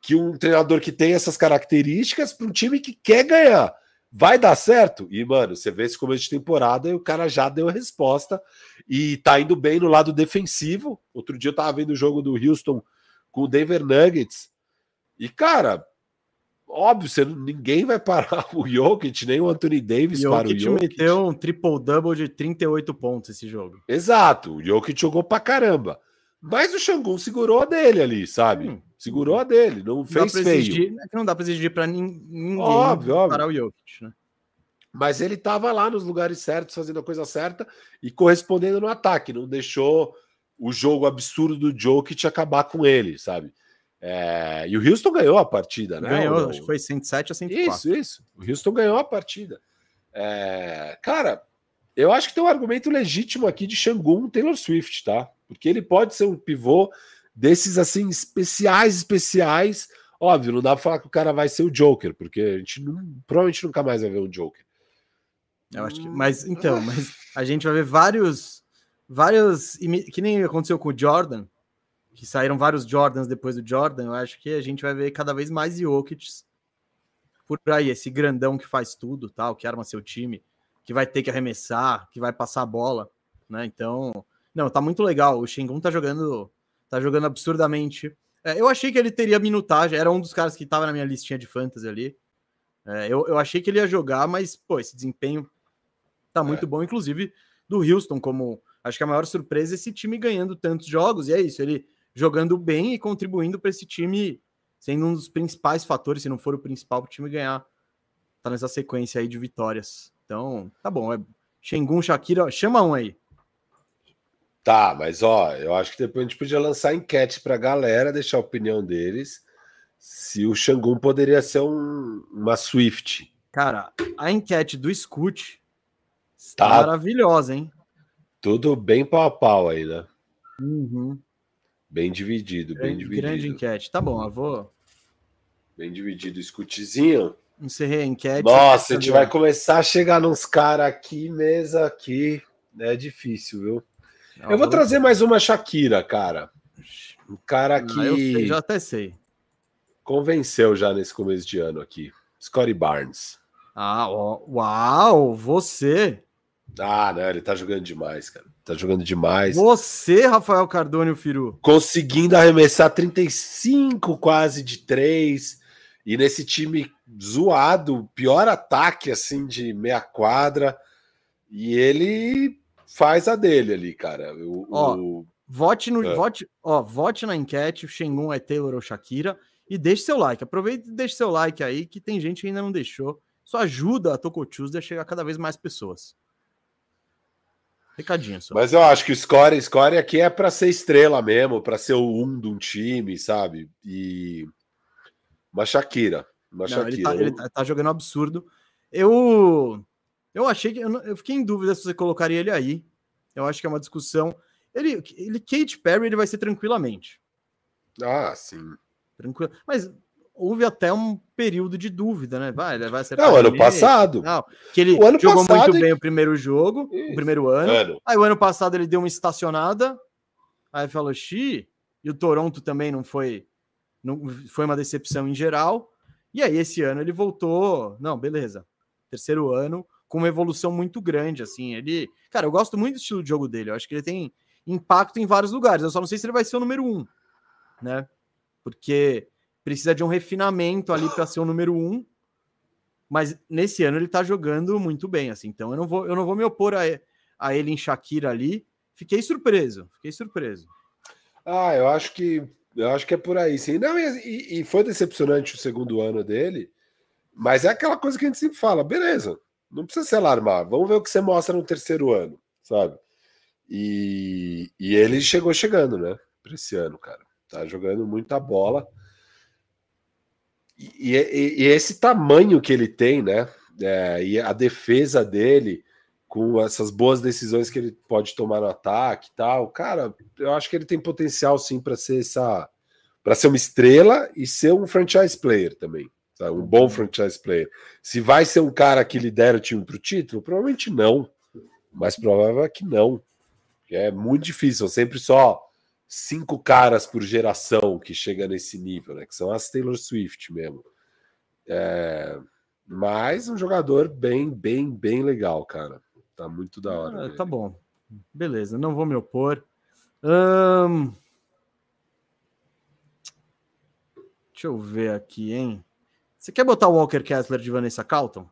que um treinador que tem essas características para um time que quer ganhar. Vai dar certo? E, mano, você vê esse começo de temporada e o cara já deu a resposta e tá indo bem no lado defensivo. Outro dia eu tava vendo o jogo do Houston com o Denver Nuggets. E, cara, óbvio, você, ninguém vai parar *laughs* o Jokic, nem o Anthony Davis para o Jokic. meteu um triple-double de 38 pontos esse jogo. Exato, o Jokic jogou pra caramba. Mas o Xangun segurou a dele ali, sabe? Hum. Segurou a dele, não, não fez feio. Exigir, é não dá pra exigir pra ninguém óbvio, óbvio. parar o Jokic, né? Mas ele tava lá nos lugares certos, fazendo a coisa certa e correspondendo no ataque, não deixou o jogo absurdo do Jokic acabar com ele, sabe? É, e o Houston ganhou a partida, né? Ganhou, acho que foi 107 a 104. Isso, isso. O Houston ganhou a partida. É, cara, eu acho que tem um argumento legítimo aqui de Shangun Taylor Swift, tá? Porque ele pode ser um pivô desses assim especiais, especiais. Óbvio, não dá pra falar que o cara vai ser o Joker, porque a gente não, provavelmente nunca mais vai ver um Joker. Eu acho que, mas então, mas a gente vai ver vários, vários que nem aconteceu com o Jordan que saíram vários Jordans depois do Jordan, eu acho que a gente vai ver cada vez mais Jokic por aí, esse grandão que faz tudo, tal, que arma seu time, que vai ter que arremessar, que vai passar a bola, né? Então, não, tá muito legal. O Shingun tá jogando, tá jogando absurdamente. É, eu achei que ele teria minutagem, era um dos caras que tava na minha listinha de fantasy ali. É, eu, eu achei que ele ia jogar, mas, pô, esse desempenho tá muito é. bom, inclusive do Houston, como acho que a maior surpresa é esse time ganhando tantos jogos, e é isso, ele jogando bem e contribuindo para esse time, sendo um dos principais fatores, se não for o principal, para o time ganhar. Tá nessa sequência aí de vitórias. Então, tá bom. É Shengun, Shakira, chama um aí. Tá, mas ó, eu acho que depois a gente podia lançar enquete para a galera, deixar a opinião deles. Se o Xangun poderia ser um, uma Swift. Cara, a enquete do Scoot está tá maravilhosa, hein? Tudo bem pau a pau aí, né? Uhum. Bem dividido, bem dividido. Grande enquete. Tá bom, eu vou. Bem dividido. Escutezinho. Encerrei a enquete. Nossa, a gente vai começar a chegar nos caras aqui, mesa aqui. É difícil, viu? Eu vou, vou trazer mais uma Shakira, cara. Um cara que. Ah, eu sei, já até sei. Convenceu já nesse começo de ano aqui. Scotty Barnes. Ah, ó, uau, você. Ah, não, ele tá jogando demais, cara. Tá jogando demais. Você, Rafael Cardone, o Firu. Conseguindo arremessar 35 quase de 3. E nesse time zoado, pior ataque assim de meia quadra. E ele faz a dele ali, cara. O, ó, o... Vote, no, é. vote, ó, vote na enquete, o Shengun é Taylor ou Shakira. E deixe seu like. Aproveite e deixe seu like aí, que tem gente que ainda não deixou. Isso ajuda a Toco Tuesday a chegar a cada vez mais pessoas. Recadinho só. Mas eu acho que o score, score aqui é para ser estrela mesmo, para ser o um de um time, sabe? E uma Shakira. Uma Não, Shakira. Ele, tá, ele tá, tá, jogando absurdo. Eu eu achei que eu, eu, fiquei em dúvida se você colocaria ele aí. Eu acho que é uma discussão. Ele, ele Kate Perry ele vai ser tranquilamente. Ah, sim. Tranquilo. Mas houve até um período de dúvida, né? Vai, vai ser. Não, ano passado. Não, que ele jogou muito bem o primeiro jogo, Isso. o primeiro ano. ano. Aí o ano passado ele deu uma estacionada. Aí falou, xi. E o Toronto também não foi. Não, foi uma decepção em geral. E aí esse ano ele voltou. Não, beleza. Terceiro ano, com uma evolução muito grande, assim. Ele. Cara, eu gosto muito do estilo de jogo dele. Eu acho que ele tem impacto em vários lugares. Eu só não sei se ele vai ser o número um, né? Porque precisa de um refinamento ali para ser o número um. Mas nesse ano ele tá jogando muito bem, assim. Então eu não vou, eu não vou me opor a, a ele em Shakira ali. Fiquei surpreso, fiquei surpreso. Ah, eu acho que eu acho que é por aí, sim. Não, e, e foi decepcionante o segundo ano dele, mas é aquela coisa que a gente sempre fala, beleza, não precisa se alarmar, vamos ver o que você mostra no terceiro ano, sabe? E, e ele chegou chegando, né, para esse ano, cara. Tá jogando muita bola. E, e, e, esse tamanho que ele tem, né? É, e a defesa dele, com essas boas decisões que ele pode tomar no ataque e tal, cara, eu acho que ele tem potencial sim para ser essa. para ser uma estrela e ser um franchise player também. Sabe? Um bom franchise player. Se vai ser um cara que lidera o time para o título, provavelmente não. Mas provável é que não. É muito difícil, sempre só cinco caras por geração que chega nesse nível, né? Que são as Taylor Swift mesmo. É, mas um jogador bem, bem, bem legal, cara. Tá muito da hora. Ah, tá bom. Beleza, não vou me opor. Hum... Deixa eu ver aqui, hein? Você quer botar o Walker Kessler de Vanessa Calton?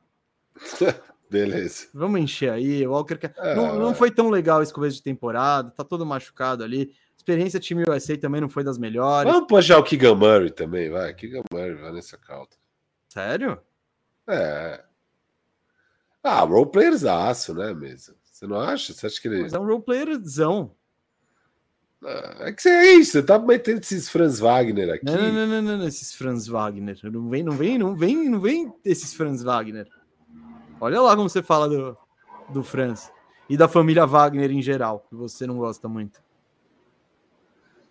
*laughs* Beleza. Vamos encher aí. O Walker é, não, não foi tão legal esse começo de temporada, tá todo machucado ali experiência time USA também não foi das melhores. Vamos pôr já o Keegan Murray também, vai. Keegan Murray, Vanessa Calton. Sério? É. Ah, roleplayerzaço, né, mesmo? Você não acha? Você acha que ele. Mas é um roleplayerzão. Ah, é que você é isso, você tá metendo esses Franz Wagner aqui. Não, não, não, não, não, esses Franz Wagner. Não vem, não vem, não vem, não vem esses Franz Wagner. Olha lá como você fala do, do Franz. E da família Wagner em geral, que você não gosta muito.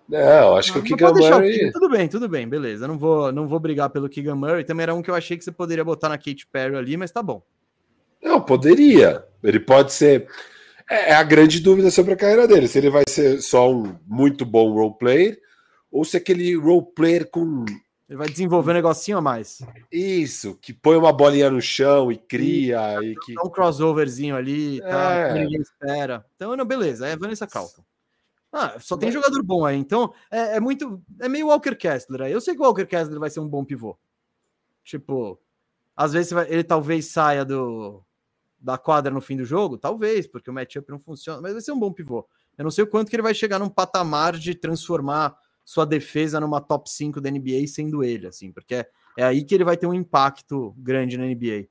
Não, acho que o Keegan Murray. Tudo bem, tudo bem, beleza. Não vou, não vou brigar pelo Keegan Murray. Também era um que eu achei que você poderia botar na Kate Perry ali, mas tá bom. Não, poderia. Ele pode ser. É, é a grande dúvida sobre a carreira dele. Se ele vai ser só um muito bom role player ou se aquele role player com. Ele vai desenvolver um negocinho a mais. Isso, que põe uma bolinha no chão e cria. E, e que... Dá um crossoverzinho ali, tá, é. que ninguém espera. Então, não, beleza, é Vanessa Calton. Ah, só tem jogador bom aí. Então, é, é, muito. É meio Walker Kessler aí. Eu sei que o Walker Kessler vai ser um bom pivô. Tipo, às vezes vai, ele talvez saia do, da quadra no fim do jogo, talvez, porque o matchup não funciona, mas vai ser um bom pivô. Eu não sei o quanto que ele vai chegar num patamar de transformar sua defesa numa top 5 da NBA sendo ele, assim, porque é, é aí que ele vai ter um impacto grande na NBA.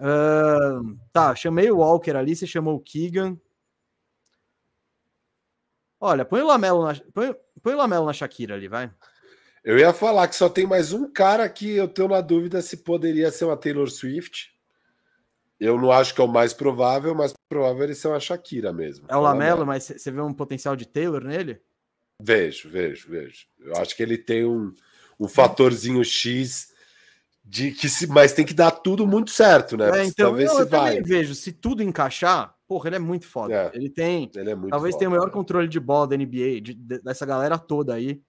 Uh, tá, chamei o Walker ali, você chamou o Keegan. Olha, põe o Lamelo na, põe, põe o Lamelo na Shakira ali, vai. Eu ia falar que só tem mais um cara que eu tenho na dúvida se poderia ser uma Taylor Swift. Eu não acho que é o mais provável, mas provável ele ser uma Shakira mesmo. É o Lamelo, mas você vê um potencial de Taylor nele? Vejo, vejo, vejo. Eu acho que ele tem um, um fatorzinho X de que se, mas tem que dar tudo muito certo, né? É, então, talvez se eu vai. também vejo, se tudo encaixar, porra, ele é muito foda. É, ele tem, ele é talvez foda, tenha o maior controle de bola da NBA, de, de, dessa galera toda aí.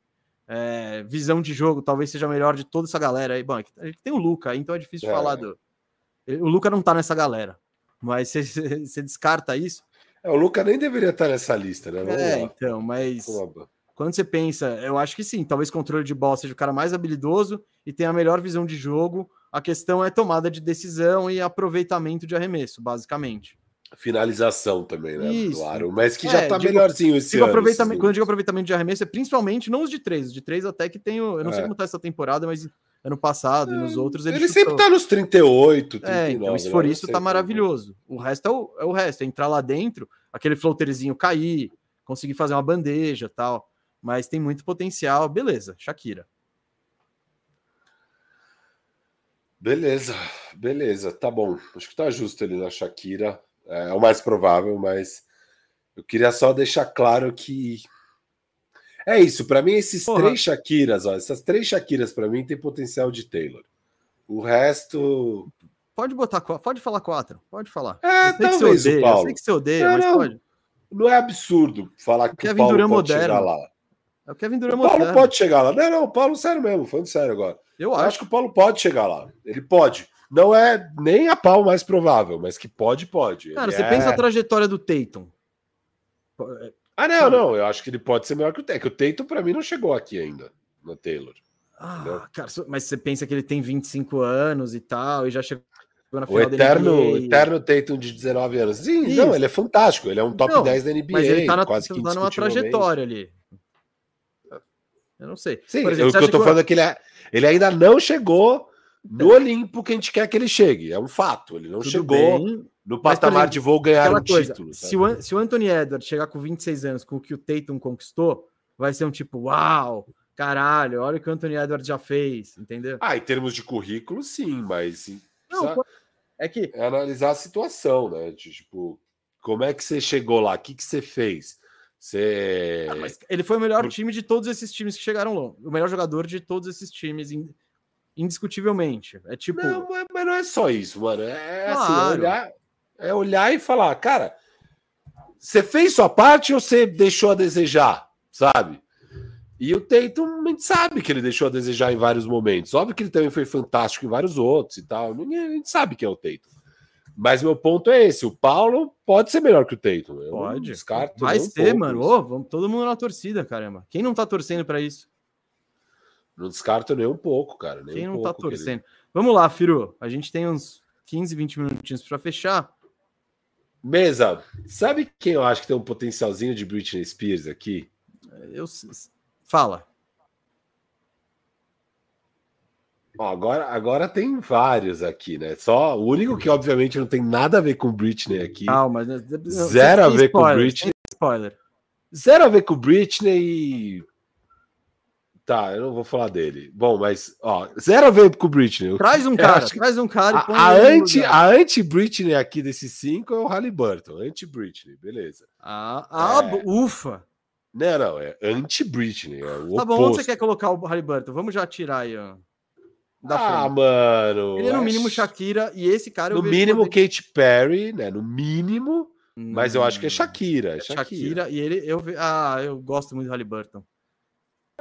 É, visão de jogo, talvez seja melhor de toda essa galera aí. Bom, é a gente tem o Luca, então é difícil é. falar do. O Luca não tá nessa galera, mas você descarta isso. É, o Luca nem deveria estar nessa lista, né? Vamos é, lá. então, mas quando você pensa, eu acho que sim, talvez controle de bola seja o cara mais habilidoso e tenha a melhor visão de jogo. A questão é tomada de decisão e aproveitamento de arremesso, basicamente. Finalização também, né? Isso. Claro, mas que é, já tá digo, melhorzinho esse digo ano. Aproveitamento, quando eu digo aproveitamento de arremesso, é principalmente não os de três. Os de três até que tenho. Eu não é. sei como tá essa temporada, mas ano passado é, e nos é, outros. Ele, ele sempre tá nos 38, 39. É, então, se for isso, tá maravilhoso. O resto é o, é o resto, é entrar lá dentro, aquele floaterzinho cair, conseguir fazer uma bandeja tal. Mas tem muito potencial, beleza, Shakira. Beleza, beleza, tá bom. Acho que tá justo ali na Shakira. É o mais provável, mas eu queria só deixar claro que é isso, para mim, esses Porra. três Shakiras, ó, essas três Shakiras, para mim, tem potencial de Taylor. O resto. Pode botar, pode falar quatro, pode falar. É, talvez odeia, o Paulo. Eu sei que você odeia, não, mas não, pode. Não é absurdo falar que o, Kevin o Paulo Durant pode moderno. chegar lá. É o Kevin Durant o Paulo moderno. pode chegar lá. Não, não, o Paulo, sério mesmo, falando sério agora. Eu, eu acho. acho que o Paulo pode chegar lá. Ele pode. Não é nem a pau mais provável, mas que pode, pode. Cara, Ele você é... pensa a trajetória do Tatum. Ah, não, não. Eu acho que ele pode ser melhor que o Tatum. O Tatum, para mim, não chegou aqui ainda, no Taylor. Ah, cara, mas você pensa que ele tem 25 anos e tal, e já chegou na final o eterno, da NBA. eterno Tatum de 19 anos. Sim, Isso. não, ele é fantástico. Ele é um top não, 10 da NBA. Mas ele tá, na, quase tá numa trajetória ali. Eu não sei. Sim, exemplo, o que eu tô falando é que ele, é, ele ainda não chegou no Olimpo que a gente quer que ele chegue. É um fato. Ele não Tudo chegou. Bem. No patamar exemplo, de vou ganhar um coisa, título. Se o, se o Anthony Edwards chegar com 26 anos com o que o Tatum conquistou, vai ser um tipo, uau, caralho, olha o que o Anthony Edwards já fez, entendeu? Ah, em termos de currículo, sim, mas não, é que é analisar a situação, né? De, tipo, como é que você chegou lá? O que, que você fez? Você... Ah, ele foi o melhor time de todos esses times que chegaram lá. O melhor jogador de todos esses times, indiscutivelmente. É tipo. Não, mas não é só isso, mano. É assim, claro. assim, olhar, é olhar e falar, cara, você fez sua parte ou você deixou a desejar, sabe? E o Tatum, a gente sabe que ele deixou a desejar em vários momentos. Óbvio que ele também foi fantástico em vários outros e tal. A gente sabe que é o Tatum. Mas meu ponto é esse: o Paulo pode ser melhor que o Tatum. Eu pode. Descarto Vai ser, um mano. Vamos todo mundo na torcida, caramba. Quem não tá torcendo para isso? Não descarto nem um pouco, cara. Quem um não tá pouco, tá torcendo? Querido. Vamos lá, Firu. A gente tem uns 15, 20 minutinhos para fechar. Mesa, sabe quem eu acho que tem um potencialzinho de Britney Spears aqui? Eu fala. Agora, agora tem vários aqui, né? Só o único que obviamente não tem nada a ver com Britney aqui. Calma, zero a ver spoiler, com Britney. Spoiler. Zero a ver com Britney Tá, eu não vou falar dele. Bom, mas, ó, zero a ver com o Britney. Traz um cara, traz um cara a, a anti, a anti-Britney aqui desses cinco é o Halliburton. Anti-Britney, beleza. Ah, ah é... ufa! Não, não, é anti-Britney. É tá oposto. bom, onde você quer colocar o Halliburton? Vamos já tirar aí, ó. Da ah, frente. mano. Ele é no mínimo Shakira e esse cara. No mínimo. Katy Perry, né? No mínimo. Hum, mas eu acho que é Shakira. É Shakira. Shakira e ele. Eu, ah, eu gosto muito do Halliburton.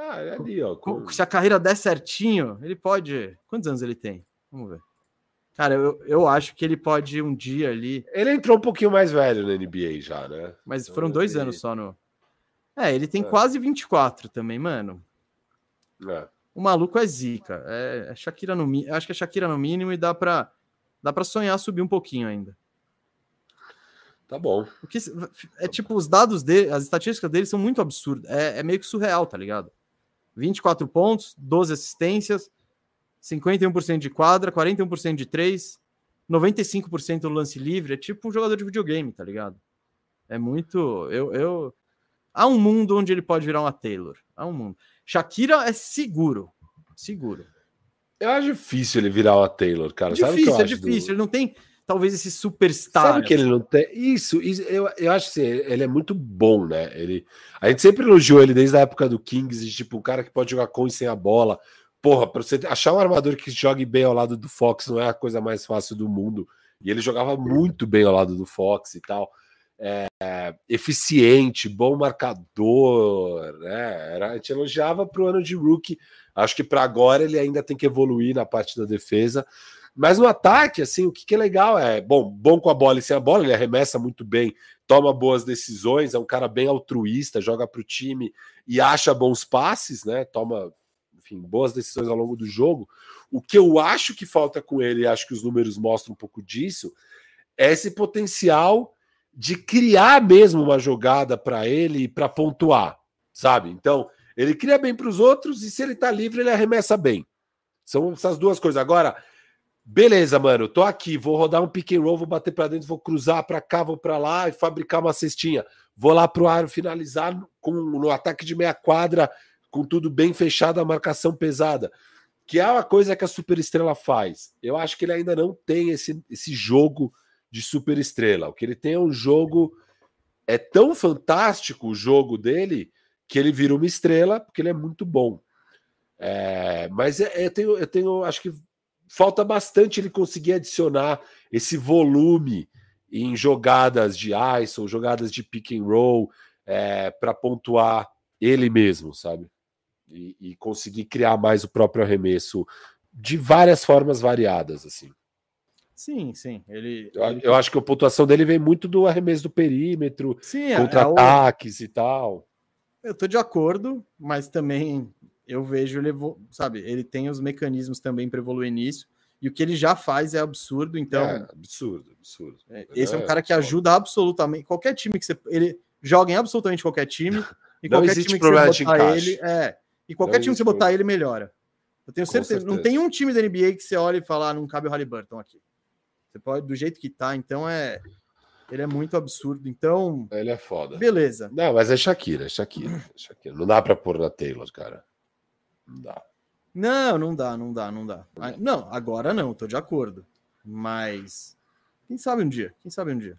Ah, é ali, ó. Com... Se a carreira der certinho, ele pode. Quantos anos ele tem? Vamos ver. Cara, eu, eu acho que ele pode um dia ali. Ele entrou um pouquinho mais velho na NBA já, né? Mas foram então, dois anos só no. É, ele tem é. quase 24 também, mano. É. O maluco é zica. É, é Shakira no mínimo. Acho que é Shakira no mínimo e dá pra, dá pra sonhar subir um pouquinho ainda. Tá bom. Porque é tipo, os dados dele, as estatísticas dele são muito absurdas. É, é meio que surreal, tá ligado? 24 pontos, 12 assistências, 51% de quadra, 41% de 3, 95% do lance livre. É tipo um jogador de videogame, tá ligado? É muito. Eu, eu... Há um mundo onde ele pode virar uma Taylor. Há um mundo. Shakira é seguro. Seguro. Eu acho difícil ele virar uma Taylor, cara. Difícil, é difícil. Do... Ele não tem. Talvez esse superstar. Sabe que ele não tem. Isso, isso eu, eu acho que assim, ele é muito bom, né? Ele, a gente sempre elogiou ele desde a época do Kings, de tipo, um cara que pode jogar com e sem a bola. Porra, pra você achar um armador que jogue bem ao lado do Fox não é a coisa mais fácil do mundo. E ele jogava muito bem ao lado do Fox e tal. É, eficiente, bom marcador, né? Era, a gente elogiava para o ano de rookie. Acho que para agora ele ainda tem que evoluir na parte da defesa. Mas no ataque, assim, o que, que é legal é, bom, bom com a bola e sem a bola, ele arremessa muito bem, toma boas decisões, é um cara bem altruísta, joga para o time e acha bons passes, né? Toma, enfim, boas decisões ao longo do jogo. O que eu acho que falta com ele, acho que os números mostram um pouco disso, é esse potencial de criar mesmo uma jogada para ele para pontuar, sabe? Então, ele cria bem para os outros e se ele está livre, ele arremessa bem. São essas duas coisas. Agora, beleza, mano, tô aqui, vou rodar um pick and roll, vou bater para dentro, vou cruzar para cá, vou para lá e fabricar uma cestinha. Vou lá pro ar finalizar com no ataque de meia quadra, com tudo bem fechado, a marcação pesada. Que é uma coisa que a Super Estrela faz. Eu acho que ele ainda não tem esse, esse jogo de super estrela. O que ele tem é um jogo. É tão fantástico o jogo dele que ele vira uma estrela, porque ele é muito bom. É, mas é, eu, tenho, eu tenho. Acho que falta bastante ele conseguir adicionar esse volume em jogadas de ISO, jogadas de pick and roll, é, para pontuar ele mesmo, sabe? E, e, conseguir criar mais o próprio arremesso de várias formas variadas, assim. Sim, sim. Ele, eu, ele... eu, acho que a pontuação dele vem muito do arremesso do perímetro, é, contra-ataques é o... e tal. Eu tô de acordo, mas também eu vejo ele, sabe, ele tem os mecanismos também para evoluir nisso. E o que ele já faz é absurdo, então. É, absurdo, absurdo. É, esse é, um cara que ajuda absolutamente. Qualquer time que você. Ele joga em absolutamente qualquer time. *laughs* E não qualquer time que você botar ele. É. E qualquer não time que você botar ele melhora. Eu tenho certeza, certeza, Não tem um time da NBA que você olha e fala, ah, não cabe o Halliburton aqui. Você pode, do jeito que tá, então é. Ele é muito absurdo. Então. Ele é foda. Beleza. Não, mas é Shakira, é Shakira. É Shakira. Não dá pra pôr na Taylor, cara. Não dá. Não, não dá, não dá, não dá. Não, agora não, tô de acordo. Mas. Quem sabe um dia? Quem sabe um dia?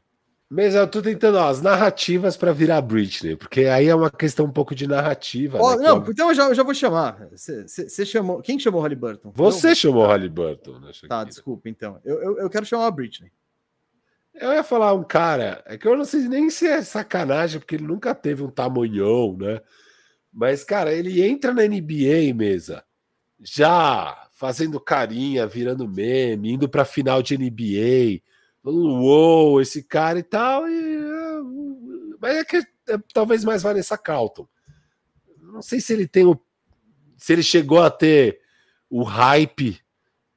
Mas eu tô tentando ó, as narrativas para virar Britney, porque aí é uma questão um pouco de narrativa. Oh, né, não, então eu já, eu já vou chamar. Você chamou. Quem chamou Halliburton? Você não? chamou Halliburton. Né, tá, desculpa, então. Eu, eu, eu, quero chamar a Britney. Eu ia falar um cara, é que eu não sei nem se é sacanagem, porque ele nunca teve um tamanhão, né? Mas, cara, ele entra na NBA, mesa, já fazendo carinha, virando meme, indo pra final de NBA uou, esse cara e tal. E, é, mas é que é, talvez mais Vanessa Calton. Não sei se ele tem o. Se ele chegou a ter o hype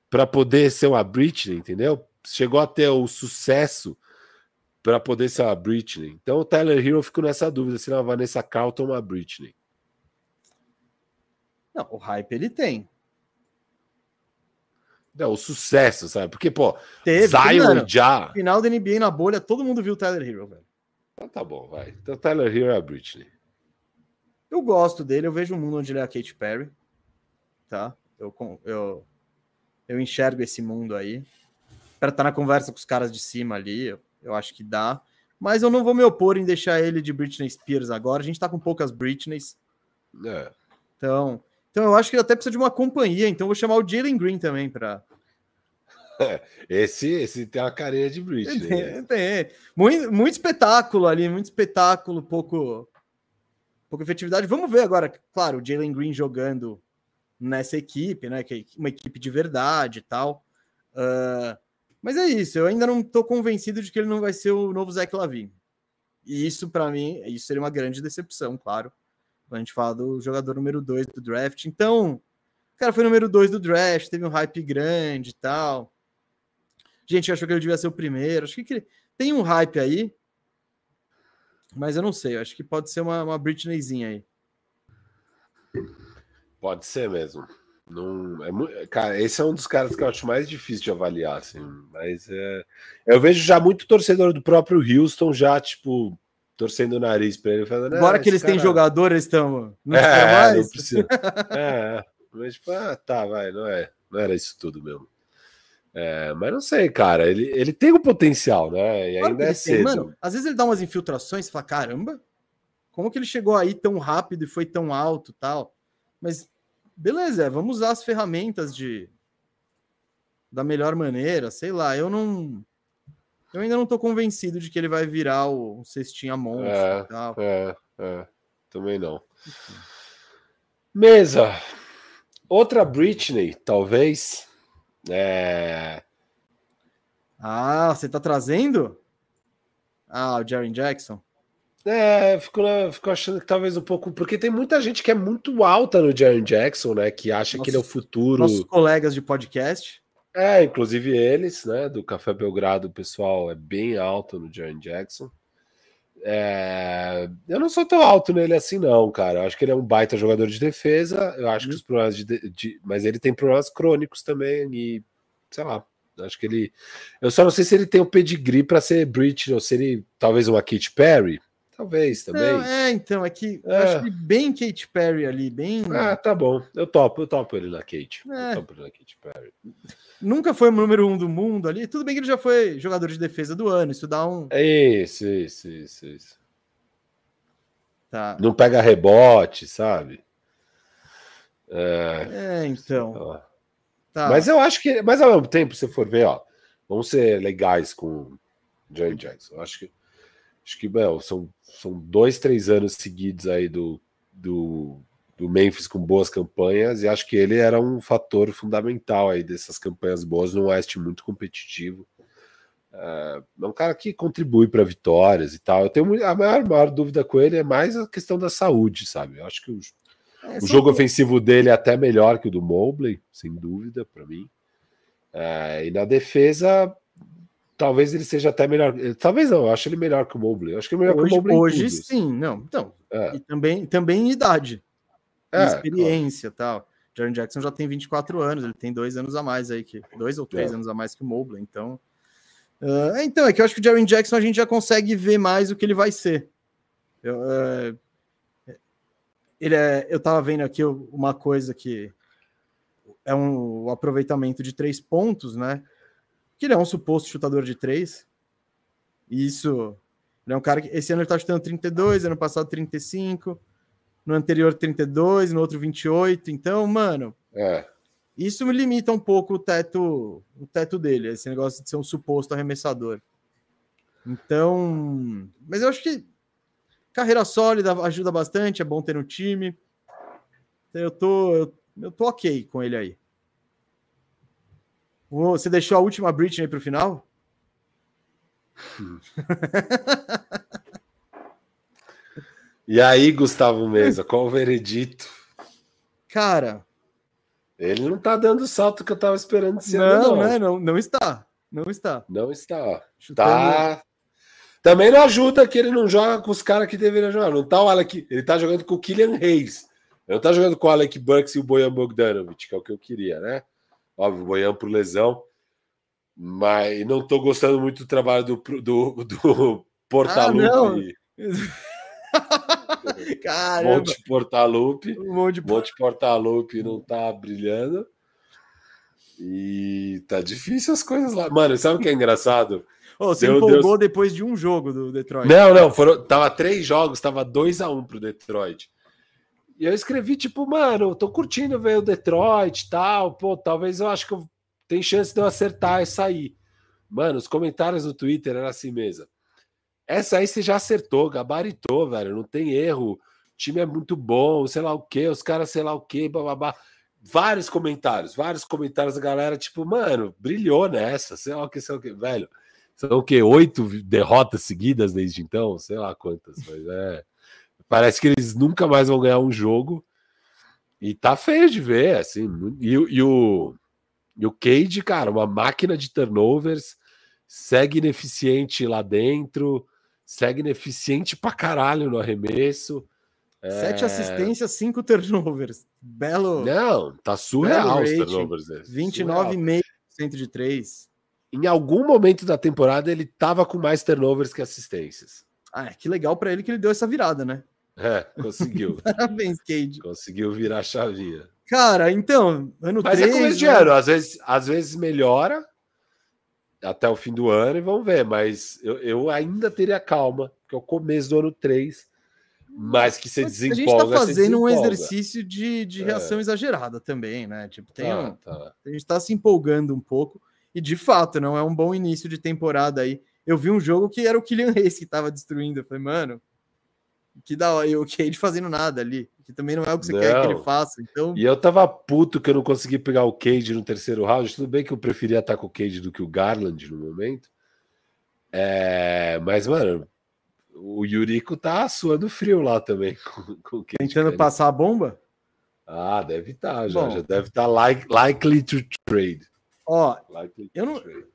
para poder ser uma Britney, entendeu? Chegou a ter o sucesso para poder ser uma Britney. Então o Tyler Hero ficou nessa dúvida se é uma Vanessa Calton ou uma Britney. Não, o hype ele tem. Não, o sucesso, sabe? Porque, pô, Teve, Zion já. Final da NBA na bolha, todo mundo viu o Tyler Hero, velho. Então tá bom, vai. Então Tyler Hero é a Britney. Eu gosto dele, eu vejo um mundo onde ele é a Katy Perry. Tá? Eu, eu, eu enxergo esse mundo aí. Para estar tá na conversa com os caras de cima ali, eu, eu acho que dá. Mas eu não vou me opor em deixar ele de Britney Spears agora. A gente tá com poucas Britneys. É. Então, então eu acho que ele até precisa de uma companhia, então vou chamar o Jalen Green também para. *laughs* Esse, esse tem uma carinha de Bridge. Tem, tem. Muito, muito espetáculo ali, muito espetáculo, pouco, pouco efetividade. Vamos ver agora, claro, o Jalen Green jogando nessa equipe, né? Que é uma equipe de verdade e tal. Uh, mas é isso, eu ainda não estou convencido de que ele não vai ser o novo Zach Lavine. E isso, para mim, isso seria uma grande decepção, claro. A gente fala do jogador número 2 do draft. Então, o cara foi número 2 do draft, teve um hype grande e tal. Gente achou que ele devia ser o primeiro. Acho que tem um hype aí. Mas eu não sei. Acho que pode ser uma, uma Britneyzinha aí. Pode ser mesmo. Não, é, cara, esse é um dos caras que eu acho mais difícil de avaliar, assim. Mas é, eu vejo já muito torcedor do próprio Houston já, tipo, torcendo o nariz para ele, falando. Agora ah, que eles cara... têm jogador, eles estão. Não é, mais? Não precisa. é, mas tipo, ah, tá, vai, não é. Não era isso tudo mesmo. É, mas não sei, cara. Ele, ele tem o um potencial, né? E ainda é cedo. Mano, às vezes ele dá umas infiltrações e fala: caramba, como que ele chegou aí tão rápido e foi tão alto tal? Mas beleza, vamos usar as ferramentas de da melhor maneira, sei lá. Eu não. Eu ainda não tô convencido de que ele vai virar o, cestinha monstro é, e tal. É, é, também não. Mesa. Outra Britney, talvez. É... Ah, você tá trazendo? Ah, o Jaren Jackson. É, fico, fico achando que talvez um pouco. Porque tem muita gente que é muito alta no Jaren Jackson, né? Que acha que ele é o futuro. Nossos colegas de podcast. É, inclusive eles, né? Do Café Belgrado, o pessoal é bem alto no Jaren Jackson. É... Eu não sou tão alto nele assim, não, cara. Eu acho que ele é um baita jogador de defesa. Eu acho que uhum. os problemas de, de, Mas ele tem problemas crônicos também. E sei lá. Acho que ele. Eu só não sei se ele tem o pedigree para ser Britney ou se ele. Talvez uma Katy Perry. Talvez também. Não, é, então, é que é. eu acho que bem Katy Perry ali, bem. Ah, tá bom. Eu topo, eu topo ele na Kate. É. Eu topo ele na Katy Perry. Nunca foi o número um do mundo ali. Tudo bem que ele já foi jogador de defesa do ano. Isso dá um. É isso, isso, isso, isso. Tá. Não pega rebote, sabe? É, é então. Tá. Mas eu acho que. Mas ao mesmo tempo, se for ver, ó, vamos ser legais com Jerry Jackson. Eu acho que acho que bem, são, são dois, três anos seguidos aí do, do, do Memphis com boas campanhas, e acho que ele era um fator fundamental aí dessas campanhas boas no Oeste muito competitivo. É, é um cara que contribui para vitórias e tal. Eu tenho a maior, maior dúvida com ele é mais a questão da saúde, sabe? Eu acho que o, é, o jogo que... ofensivo dele é até melhor que o do Mobley, sem dúvida, para mim. É, e na defesa, talvez ele seja até melhor. Eh, talvez não, eu acho ele melhor que o Mobley. Eu acho que é melhor hoje, que o Mobley. Hoje sim, não. Então, é. e também, também em idade, é, experiência claro. tal. Jaron Jackson já tem 24 anos, ele tem dois anos a mais aí, que dois ou três é. anos a mais que o Mobley, então. Uh, então, é que eu acho que o Jaron Jackson a gente já consegue ver mais o que ele vai ser. Eu, uh, ele é, eu tava vendo aqui uma coisa que é um, aproveitamento de três pontos, né? que ele é um suposto chutador de três. Isso. Ele é um cara que esse ano ele tá chutando 32, ano passado 35, no anterior 32, no outro 28. Então, mano, é. isso me limita um pouco o teto, o teto dele, esse negócio de ser um suposto arremessador. Então, mas eu acho que carreira sólida ajuda bastante, é bom ter no time. Eu tô, eu, eu tô ok com ele aí. Você deixou a última Britney para o final? *laughs* e aí, Gustavo Mesa, qual o veredito? Cara, ele não tá dando o salto que eu tava esperando ser. Não, não, né? não, não está. Não está. Não está. Chutando... Tá. Também não ajuda que ele não joga com os caras que deveriam jogar. Não tá o Alec. Ele tá jogando com o Kylian Reis. Ele não tá jogando com o Alec Burks e o Boyan Bogdanovic, que é o que eu queria, né? Óbvio, o Boian por lesão. Mas não estou gostando muito do trabalho do, do, do Portalupe. Ah, *laughs* *laughs* Caramba. Monte Portalupe. Monte, Monte Portalupe não tá brilhando. E tá difícil as coisas lá. Mano, sabe o que é engraçado? Oh, você Meu empolgou Deus. depois de um jogo do Detroit. Não, não, foram, tava três jogos, tava 2 a 1 um pro Detroit. E eu escrevi, tipo, mano, tô curtindo ver o Detroit e tal. Pô, talvez eu acho que eu... tem chance de eu acertar essa aí. Mano, os comentários no Twitter eram assim mesmo. Essa aí você já acertou, gabaritou, velho. Não tem erro. O time é muito bom, sei lá o quê, os caras, sei lá o quê, bababá. Vários comentários, vários comentários da galera, tipo, mano, brilhou nessa, sei lá o que, sei lá o que, velho. São o quê? Oito derrotas seguidas desde então? Sei lá quantas, mas é. Parece que eles nunca mais vão ganhar um jogo. E tá feio de ver, assim. E, e o, e o Cade, cara, uma máquina de turnovers, segue ineficiente lá dentro, segue ineficiente pra caralho no arremesso. Sete é... assistências, cinco turnovers. Belo. Não, tá surreal os turnovers. 29,5% de três. Em algum momento da temporada ele tava com mais turnovers que assistências. Ah, que legal para ele que ele deu essa virada, né? É, conseguiu. *laughs* Parabéns, Cade. Conseguiu virar a chavinha. Cara, então, ano Mas 3, é começo de ano, às vezes, às vezes melhora, até o fim do ano e vamos ver. Mas eu, eu ainda teria calma, porque é o começo do ano 3. Mas que você desempolga. A gente tá fazendo um exercício de, de é. reação é. exagerada também, né? Tipo, tem tá, um, tá. a gente tá se empolgando um pouco. E de fato, não é um bom início de temporada aí. Eu vi um jogo que era o Kylian Reis que tava destruindo. Eu falei, mano, que da hora. E o Cade *laughs* fazendo nada ali. Que também não é o que você não. quer que ele faça. Então... E eu tava puto que eu não consegui pegar o Cade no terceiro round. Tudo bem que eu preferia estar com o Cade do que o Garland no momento. É... Mas, mano, o Yuriko tá suando frio lá também. *laughs* Com, com Tentando passar a bomba? Ah, deve estar, tá, já, já deve estar tá like, likely to trade. Ó, likely eu não. Trade.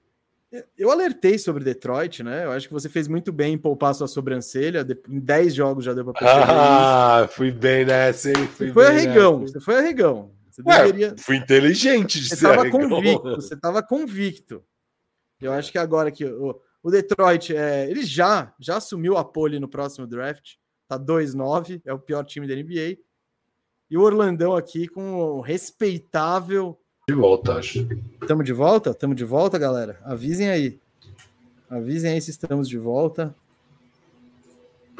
Eu alertei sobre Detroit, né? Eu acho que você fez muito bem em poupar sua sobrancelha. Em 10 jogos já deu para perceber. Ah, isso. fui bem nessa. Hein? Fui você foi arregão. Nessa. Você foi arregão. Você Ué, deveria... Fui inteligente de você estava convicto. Você estava convicto. Eu acho que agora que o, o Detroit, é, ele já, já assumiu a pole no próximo draft. Tá 2-9, é o pior time da NBA. E o Orlandão aqui com um respeitável de volta, acho. Estamos de volta? Estamos de volta, galera? Avisem aí. Avisem aí se estamos de volta.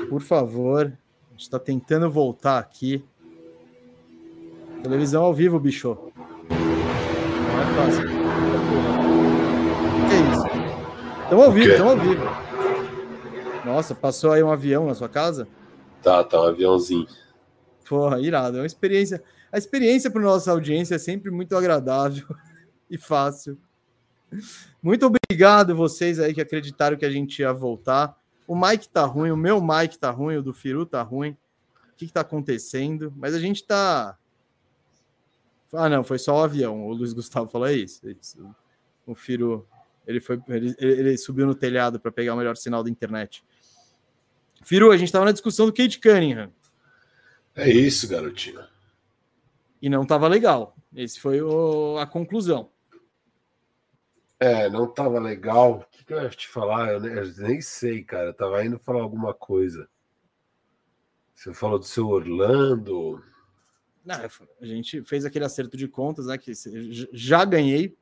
Por favor. A gente está tentando voltar aqui. Televisão ao vivo, bicho. Não é fácil. Que isso? Estamos ao vivo, estamos ao vivo. Nossa, passou aí um avião na sua casa? Tá, tá um aviãozinho. Porra, irado. É uma experiência. A experiência para nossa audiência é sempre muito agradável *laughs* e fácil. Muito obrigado vocês aí que acreditaram que a gente ia voltar. O Mike tá ruim, o meu Mike tá ruim, o do Firu tá ruim. O que, que tá acontecendo? Mas a gente tá. Ah, não, foi só o avião. O Luiz Gustavo falou é isso. É isso. O Firu, ele foi, ele, ele subiu no telhado para pegar o melhor sinal da internet. Firu, a gente tava na discussão do Kate Cunningham. É isso, garotinho e não estava legal. Esse foi o, a conclusão. É, não estava legal. O que, que, eu ia te falar? Eu nem, eu nem, sei, cara. Eu tava indo falar alguma coisa. Você falou do seu Orlando. Não, a gente fez aquele acerto de contas, né? Que já ganhei.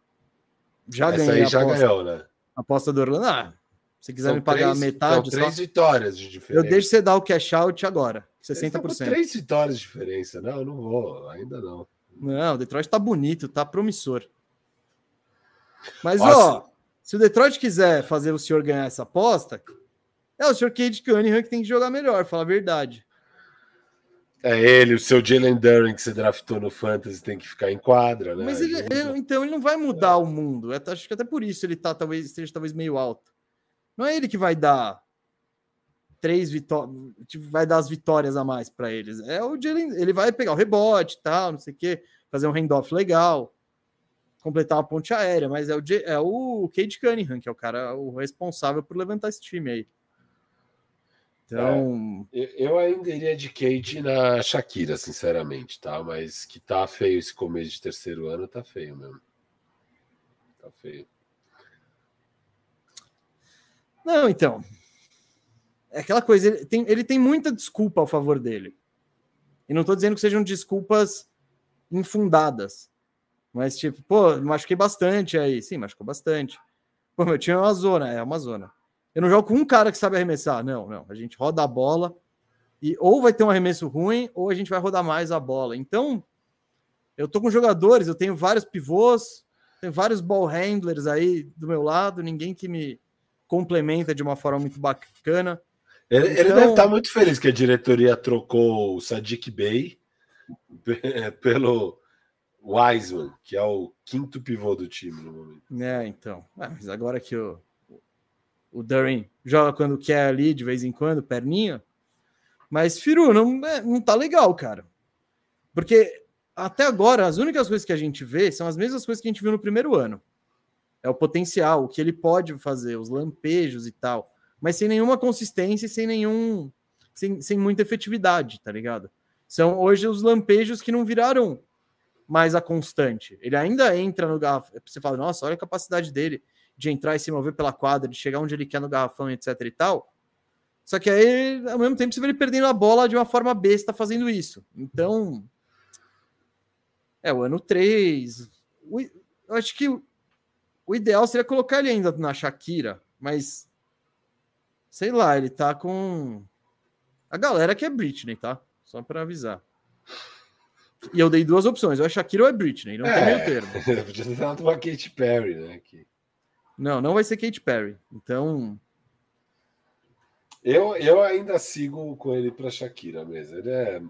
Já Essa ganhei. Aí já aposta, ganhou, né? Aposta do Orlando. Ah, se quiser são me pagar três, metade. São três só... vitórias de diferença. Eu deixo você dar o cash out agora. 60%. Três vitórias de diferença. Não, eu não vou, ainda não. Não, o Detroit tá bonito, tá promissor. Mas, Nossa. ó, se o Detroit quiser fazer o senhor ganhar essa aposta, é o senhor Cade Cunningham que tem que jogar melhor, fala a verdade. É ele, o seu Jalen Duran que você draftou no Fantasy tem que ficar em quadra, né? Mas ele, ele, então ele não vai mudar é. o mundo. É, acho que até por isso ele tá talvez esteja talvez meio alto. Não é ele que vai dar três vitórias, vai dar as vitórias a mais para eles. É o Jalen, ele vai pegar o rebote, tal, não sei o quê, fazer um handoff legal, completar uma ponte aérea, mas é o, é o Cade Cunningham, que é o cara o responsável por levantar esse time aí. Então, é, eu ainda iria de Cade na Shakira, sinceramente, tá? Mas que tá feio esse começo de terceiro ano, tá feio mesmo. Tá feio. Não, então, é aquela coisa, ele tem, ele tem muita desculpa ao favor dele. E não estou dizendo que sejam desculpas infundadas. Mas, tipo, pô, machuquei bastante aí. Sim, machucou bastante. Pô, meu time é uma zona, é uma zona. Eu não jogo com um cara que sabe arremessar. Não, não. A gente roda a bola e ou vai ter um arremesso ruim ou a gente vai rodar mais a bola. Então, eu tô com jogadores, eu tenho vários pivôs, tenho vários ball handlers aí do meu lado, ninguém que me complementa de uma forma muito bacana. Ele, então... ele, deve estar muito feliz que a diretoria trocou o Sadiq Bey pelo Wiseman, que é o quinto pivô do time no momento. É, então. Ah, mas agora que o, o Durin joga quando quer ali, de vez em quando, perninha. Mas, Firu, não, é, não tá legal, cara. Porque até agora, as únicas coisas que a gente vê são as mesmas coisas que a gente viu no primeiro ano. É o potencial, o que ele pode fazer, os lampejos e tal mas sem nenhuma consistência e sem nenhum. Sem, sem muita efetividade, tá ligado? São hoje os lampejos que não viraram mais a constante. Ele ainda entra no garrafão. Você fala, nossa, olha a capacidade dele de entrar e se mover pela quadra, de chegar onde ele quer no garrafão, etc e tal. Só que aí, ao mesmo tempo, você vê ele perdendo a bola de uma forma besta fazendo isso. Então. É o ano 3. Eu acho que o ideal seria colocar ele ainda na Shakira, mas sei lá, ele tá com a galera que é Britney, tá? Só para avisar. E eu dei duas opções, ou é Shakira ou é Britney, não é, tem meio termo. Podia ter dado uma Katy Perry, né? Aqui. Não, não vai ser Katy Perry. Então. Eu, eu ainda sigo com ele para Shakira mesmo. Ele é.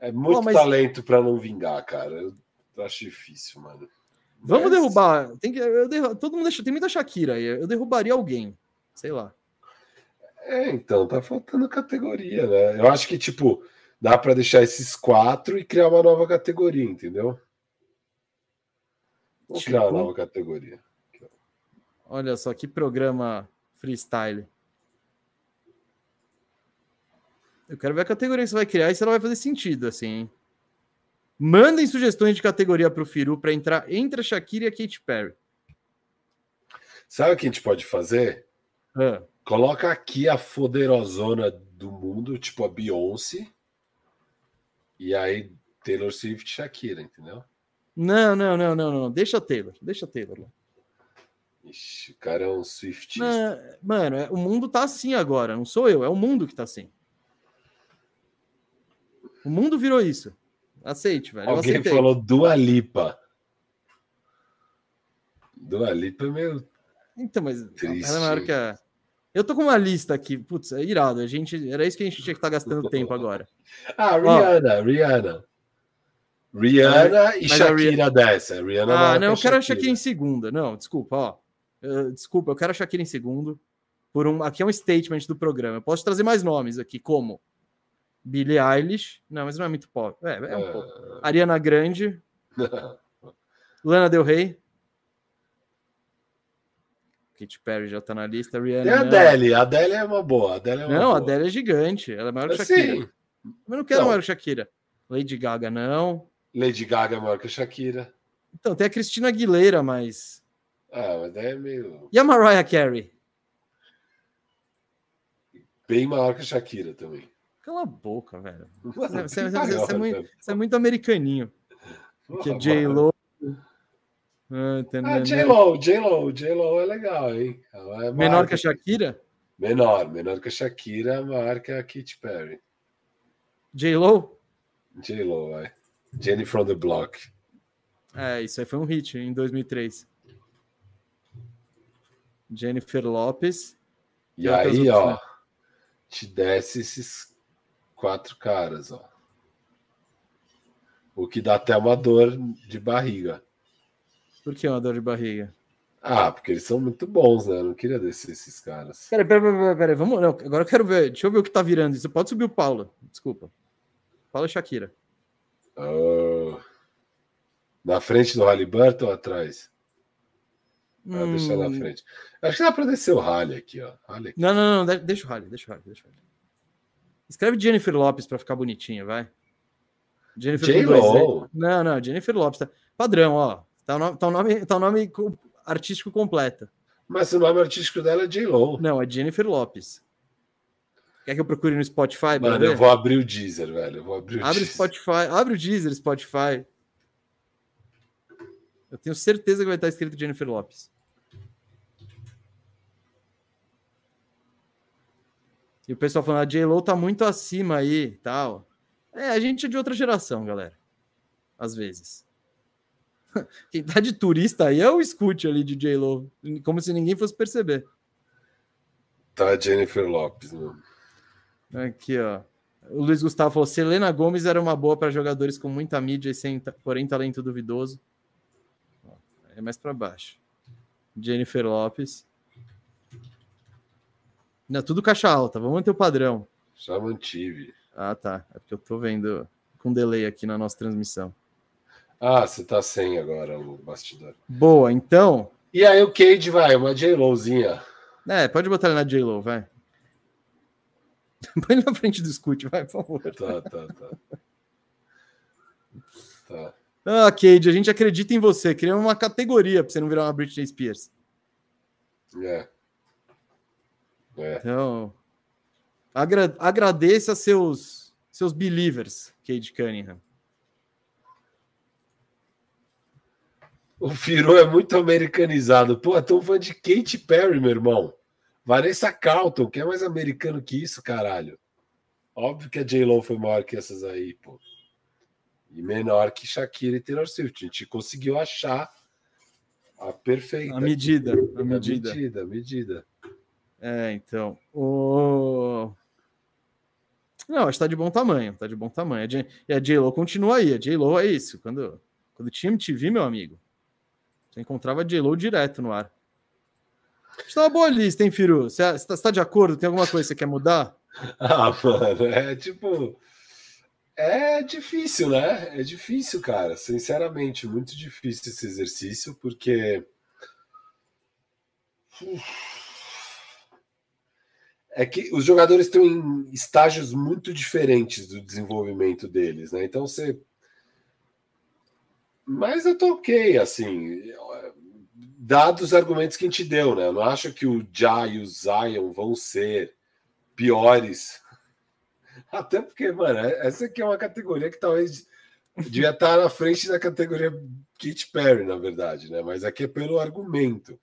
É muito mas... talento para não vingar, cara. Eu acho difícil, mano. Vamos mas... derrubar. Tem que, eu derru... Todo mundo deixa. Tem muita Shakira aí. Eu derrubaria alguém. Sei lá. É, então, tá faltando categoria, né? Eu acho que, tipo, dá para deixar esses quatro e criar uma nova categoria, entendeu? Vou tipo... criar uma nova categoria. Olha só que programa freestyle. Eu quero ver a categoria que você vai criar e se ela vai fazer sentido, assim. Hein? Mandem sugestões de categoria para o Firu para entrar entre a Shakira e a Katy Perry. Sabe o que a gente pode fazer? Ah. Coloca aqui a foderosona do mundo, tipo a Beyoncé. E aí Taylor Swift e Shakira, entendeu? Não, não, não, não, não. Deixa Taylor. Deixa Taylor lá. Ixi, o cara é um Swiftista. Não, mano, é, o mundo tá assim agora, não sou eu, é o mundo que tá assim. O mundo virou isso. Aceite, velho. Alguém falou Dua Lipa. Dua Lipa é meio. Então, mas Triste. ela é maior que a. Eu tô com uma lista aqui, putz, é irado. A gente, era isso que a gente tinha que estar tá gastando *laughs* tempo agora. Ah, Rihanna, Ó, Rihanna. Rihanna e Shakira Rihanna... dessa. Rihanna ah, não, eu quero a Shakira em segunda. Não, desculpa, ó. Desculpa, eu quero a Shakira em segundo. Por um, aqui é um statement do programa. Eu posso trazer mais nomes aqui, como Billie Eilish. Não, mas não é muito pop. É, é um pouco. É. Ariana Grande. *laughs* Lana Del Rey. Katy Perry já tá na lista. Rihanna. E a Adele. A Adele é uma boa. A Adele é uma não, boa. a Adele é gigante. Ela é maior que Shakira. Sim. Mas não quero não. maior que Shakira. Lady Gaga, não. Lady Gaga é maior que a Shakira. Então, tem a Cristina Aguilera, mas. Ah, mas daí é meio. E a Mariah Carey? Bem maior que a Shakira também. Cala a boca, velho. Você, você, você, você é, muito, é, muito, americaninho. Porque J-Lo ah, ah J-Lo, J-Lo, J-Lo é legal, hein? É menor que a Shakira? Menor, menor que a Shakira, maior que a Katy Perry. J-Lo? J-Lo, vai. Jenny from the Block. É, isso aí foi um hit em 2003. Jennifer Lopes. E, e aí, ó, te desce esses quatro caras, ó. O que dá até uma dor de barriga. Por que uma dor de barriga? Ah, porque eles são muito bons, né? Eu não queria descer esses caras. Peraí, peraí, peraí, peraí. Vamos, não, agora eu quero ver. Deixa eu ver o que tá virando. Você pode subir o Paulo. Desculpa. Paulo Shakira. Oh. Na frente do Halliburton ou atrás? Ah, hum... deixa na frente. Acho que dá pra descer o Halley aqui, ó. Aqui. Não, não, não. Deixa o Halley, deixa o Halley, deixa o Halley. Escreve Jennifer Lopes pra ficar bonitinha, vai. Jennifer J-Lo. Não, não, Jennifer Lopes. Tá... Padrão, ó. Tá o nome, tá o nome, tá o nome artístico completo. Mas o nome artístico dela é J-Lo. Não, é Jennifer Lopes. Quer que eu procure no Spotify? Mano, eu vou abrir o Deezer, velho. Eu vou abrir o abre Deezer. Spotify, abre o Deezer, Spotify. Eu tenho certeza que vai estar escrito Jennifer Lopes. E o pessoal falando, a J-Lo tá muito acima aí, tal. É, a gente é de outra geração, galera. Às vezes. *laughs* Quem tá de turista aí é o Scoot ali de J-Lo. Como se ninguém fosse perceber. Tá Jennifer Lopes, mano. Aqui, ó. O Luiz Gustavo falou: Selena Gomes era uma boa para jogadores com muita mídia e sem, porém talento duvidoso. É mais para baixo. Jennifer Lopes. Não, tudo caixa alta. Vamos manter o padrão. Já mantive. Ah, tá. É porque eu tô vendo com delay aqui na nossa transmissão. Ah, você tá sem agora o bastidor. Boa, então. E aí o Cade vai, uma J-Lozinha. É, pode botar ele na J-Lo, vai. *laughs* Põe ele na frente do Scoot, vai, por favor. Tá, tá, tá. tá. Ah, Cade, a gente acredita em você. Criamos uma categoria pra você não virar uma Britney Spears. É. é. Então, agra agradeça seus, seus believers, Cade Cunningham. O Firu é muito americanizado. Pô, tô fã de Katy Perry, meu irmão. Vanessa Carlton, que é mais americano que isso, caralho. Óbvio que a J-Lo foi maior que essas aí, pô. E menor que Shakira e Taylor Swift. A gente conseguiu achar a perfeita. A medida. A medida. A medida, a medida. É, então. O... Não, está de bom tamanho, está de bom tamanho. E a J-Lo continua aí. A J-Lo é isso. Quando, quando tinha MTV, meu amigo, você encontrava J-Lo direto no ar. Está uma boa lista, hein, Firu? Você está tá de acordo? Tem alguma coisa que você quer mudar? *laughs* Ah, mano, é tipo. É difícil, né? É difícil, cara. Sinceramente, muito difícil esse exercício, porque. É que os jogadores estão em estágios muito diferentes do desenvolvimento deles, né? Então você mas eu tô ok, assim, dados os argumentos que a gente deu, né? Eu não acho que o Ja e o Zion vão ser piores. *laughs* Até porque, mano, essa aqui é uma categoria que talvez devia estar na frente da categoria Kit Perry, na verdade, né? Mas aqui é pelo argumento.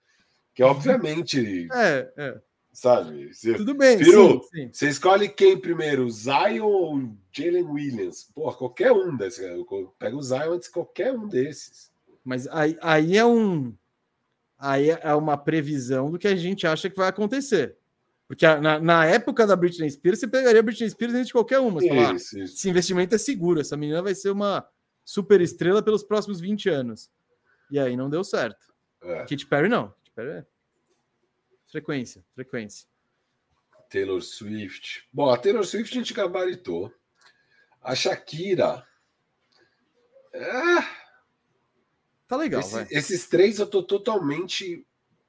Que obviamente. É, é. Sabe? Você, Tudo bem. Piru, sim, sim. Você escolhe quem primeiro, Zion ou Jalen Williams? Pô, qualquer um desses. Pega o Zion antes de qualquer um desses. Mas aí, aí é um. Aí é uma previsão do que a gente acha que vai acontecer. Porque na, na época da Britney Spears, você pegaria a Britney Spears antes de qualquer uma. Isso, falar, isso. Esse investimento é seguro. Essa menina vai ser uma super estrela pelos próximos 20 anos. E aí não deu certo. É. Katy Perry não. Katy Perry é Frequência, frequência. Taylor Swift. Bom, a Taylor Swift a gente gabaritou. A Shakira. É... Tá legal, Esse, Esses três eu tô totalmente,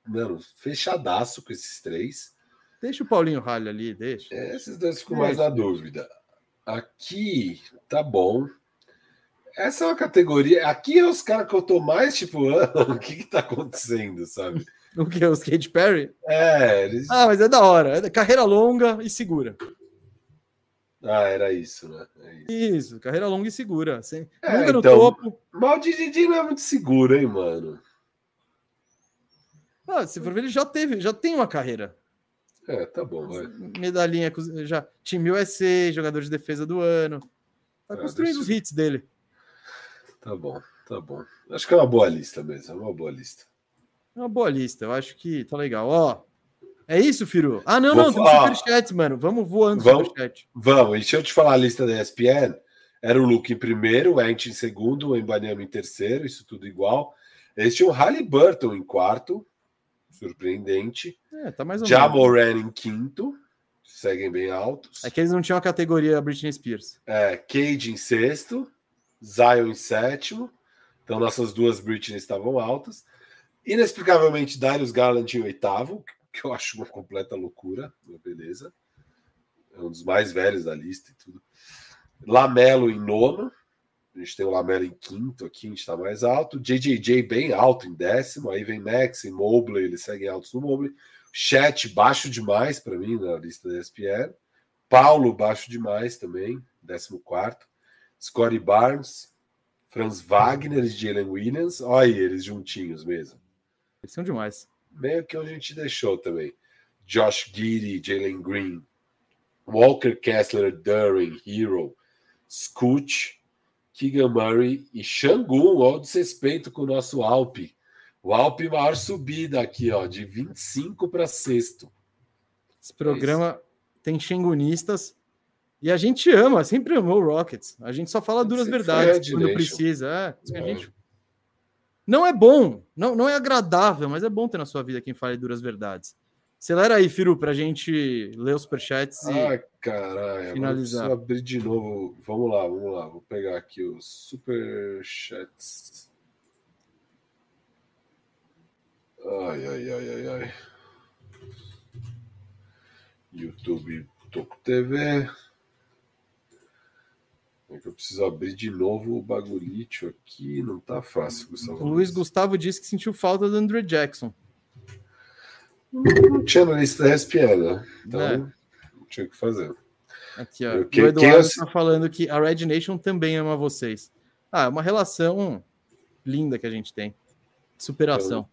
mano, fechadaço com esses três. Deixa o Paulinho Ralho ali, deixa. É, esses dois ficam mais na dúvida. Aqui, tá bom. Essa é uma categoria. Aqui é os caras que eu tô mais tipo, *laughs* o que que tá acontecendo, sabe? O que? Os Katy Perry? É, eles... Ah, mas é da hora. É carreira longa e segura. Ah, era isso, né? É isso. isso. carreira longa e segura. Sem... É, Nunca no então, topo. Mas o Didi não é muito seguro, hein, mano? Ah, se for ver, ele já teve, já tem uma carreira. É, tá bom, vai. Medalhinha já. Time USA, jogador de defesa do ano. Tá é, construindo deixa... os hits dele. Tá bom, tá bom. Acho que é uma boa lista mesmo, é uma boa lista. É uma boa lista, eu acho que tá legal. Ó, é isso, Firu? Ah, não, Vou, não, tem superchat, mano. Vamos voando vamos, superchat. Vamos, deixa eu te falar a lista da ESPN. Era o Luke em primeiro, o Ent em segundo, o Embanyama em terceiro, isso tudo igual. Eles tinham o Halliburton em quarto, surpreendente. É, tá mais ou Jamoran em quinto, seguem bem altos. É que eles não tinham a categoria Britney Spears. É, Cade em sexto, Zion em sétimo. Então nossas duas Britney estavam altas. Inexplicavelmente, Darius Garland em oitavo, que eu acho uma completa loucura, beleza. É um dos mais velhos da lista e tudo. Lamelo em nono. A gente tem o Lamelo em quinto aqui, a gente está mais alto. JJJ bem alto em décimo. Aí vem Max e Mobley, eles seguem altos no Mobley. Chat baixo demais para mim na lista da ESPN. Paulo baixo demais também, décimo quarto. Scottie Barnes, Franz Wagner e Jalen Williams. Olha eles juntinhos mesmo. Eles são demais. Meio que a gente deixou também. Josh Giddy, Jalen Green, Walker Kessler, Durin, Hero, Scooch, Keegan Murray e Shangun. Ó, o desrespeito com o nosso Alp. O Alp maior subida aqui, ó, de 25 para sexto. Esse programa é tem xangunistas e a gente ama, sempre amou o Rockets. A gente só fala duras verdades quando precisa. É, é. A gente não é bom, não, não é agradável, mas é bom ter na sua vida quem fala duras verdades. Acelera aí, Firu, para a gente ler os superchats e Ai, caralho, finalizar. Abrir de novo. Vamos lá, vamos lá. Vou pegar aqui os superchats. Ai, ai, ai, ai, ai. YouTube Toco TV. É que eu preciso abrir de novo o bagulhito aqui, não tá fácil. O Luiz Gustavo disse que sentiu falta do Andrew Jackson. Não tinha na lista da ESPN, né? Então é. não tinha o que fazer. Aqui, ó. Que, o Eduardo está falando que a Red Nation também ama vocês. Ah, é uma relação linda que a gente tem. superação.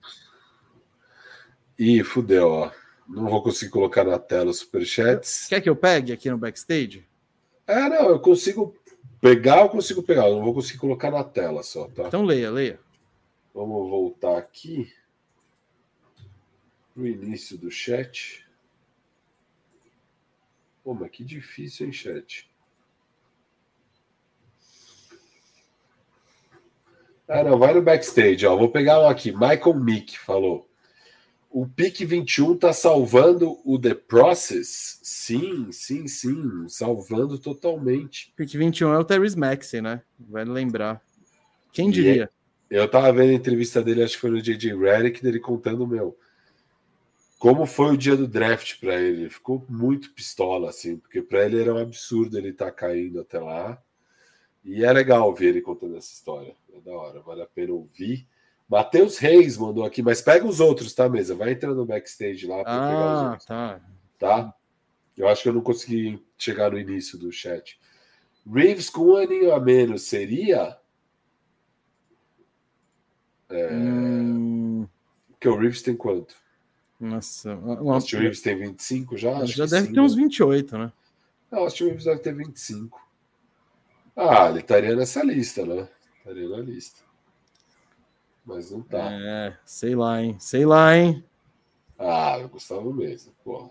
Ih, fudeu, ó. Não vou conseguir colocar na tela os superchats. Quer que eu pegue aqui no backstage? É, não, eu consigo pegar, eu consigo pegar. Eu não vou conseguir colocar na tela só, tá? Então leia, leia. Vamos voltar aqui no início do chat. Pô, mas que difícil, hein, chat? Ah, não, vai no backstage, ó. Vou pegar um aqui. Michael Mick falou. O PIC 21 tá salvando o The Process? Sim, sim, sim. Salvando totalmente. PIC 21 é o Terry Maxey, né? Vai lembrar. Quem diria? E eu tava vendo a entrevista dele, acho que foi no JJ Redick, dele contando, meu, como foi o dia do draft para ele. Ele ficou muito pistola, assim, porque para ele era um absurdo ele estar tá caindo até lá. E é legal ver ele contando essa história. É da hora, vale a pena ouvir. Matheus Reis mandou aqui, mas pega os outros, tá, mesa? Vai entrando no backstage lá para ah, pegar os outros. Tá. Tá? Eu acho que eu não consegui chegar no início do chat. Reeves com um aninho a menos seria. É... Hum... Porque o Reeves tem quanto? Nossa, o Austin Reeves tem 25 já? Acho já deve sim, ter uns 28, né? Não, o Austin Reeves deve ter 25. Ah, ele estaria nessa lista, né? Estaria na lista. Mas não tá. É, sei lá, hein? Sei lá, hein? Ah, eu gostava mesmo, porra.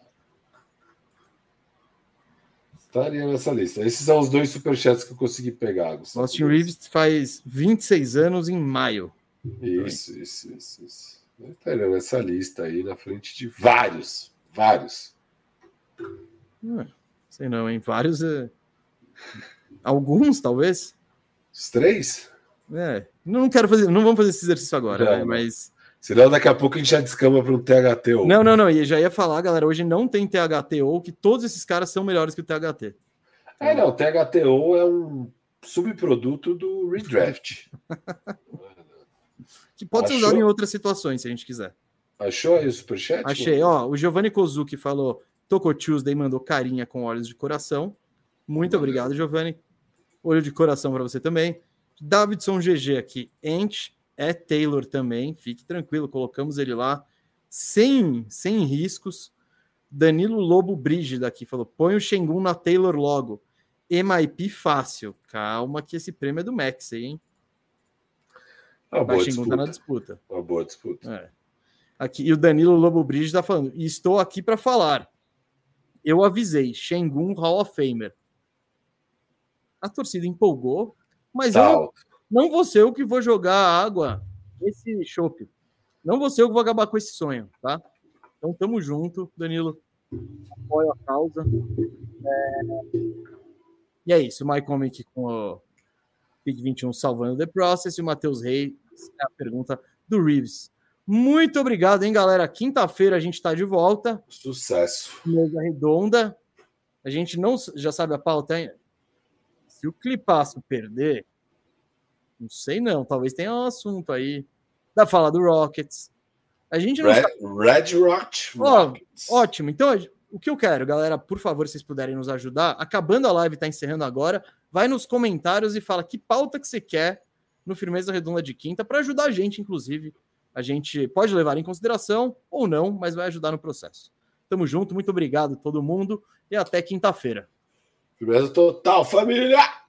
Estaria nessa lista. Esses são os dois superchats que eu consegui pegar. Gustavo. Austin Reeves faz 26 anos em maio. Isso, isso, isso, isso. Estaria nessa lista aí, na frente de vários, vários. Ah, sei não, hein? Vários. É... Alguns, talvez. Os três? É. Não quero fazer, não vamos fazer esse exercício agora, não, né? mas. Senão daqui a pouco a gente já descama para um THT. Não, não, não. E já ia falar, galera, hoje não tem THT ou que todos esses caras são melhores que o THT. É, não, o THTO é um subproduto do redraft. *laughs* que pode Achou? ser usado em outras situações, se a gente quiser. Achou aí o superchat? Achei, ó. O Giovanni Kozuki falou: Tocou Tuesday mandou carinha com olhos de coração. Muito obrigado, Giovanni. Olho de coração para você também. Davidson GG aqui. Ent é Taylor também. Fique tranquilo, colocamos ele lá sem, sem riscos. Danilo Lobo Brígida aqui falou: põe o Shengun na Taylor logo. MIP fácil. Calma que esse prêmio é do Max, hein? Uma boa disputa. Tá na disputa. Uma boa disputa. É. Aqui, e o Danilo Lobo Brígida está falando: estou aqui para falar. Eu avisei, Shengun Hall of Famer a torcida empolgou, mas tá eu não vou ser o que vou jogar água esse chope. Não vou ser o que vou acabar com esse sonho, tá? Então tamo junto, Danilo. Apoio a causa. É... E é isso, o Mike Comic com o Pick 21 salvando The Process e o Matheus Reis é a pergunta do Reeves. Muito obrigado, hein, galera? Quinta-feira a gente está de volta. Sucesso. Mesa redonda. A gente não já sabe a pauta, hein? Se o Clipasso perder, não sei não, talvez tenha um assunto aí. Dá pra falar do Rockets. A gente não Red, sabe... Red Rock. Oh, ótimo. Então, o que eu quero, galera, por favor, vocês puderem nos ajudar. Acabando a live, tá encerrando agora. Vai nos comentários e fala que pauta que você quer no Firmeza Redonda de Quinta para ajudar a gente, inclusive. A gente pode levar em consideração ou não, mas vai ajudar no processo. Tamo junto, muito obrigado todo mundo e até quinta-feira. Firmeza total, família!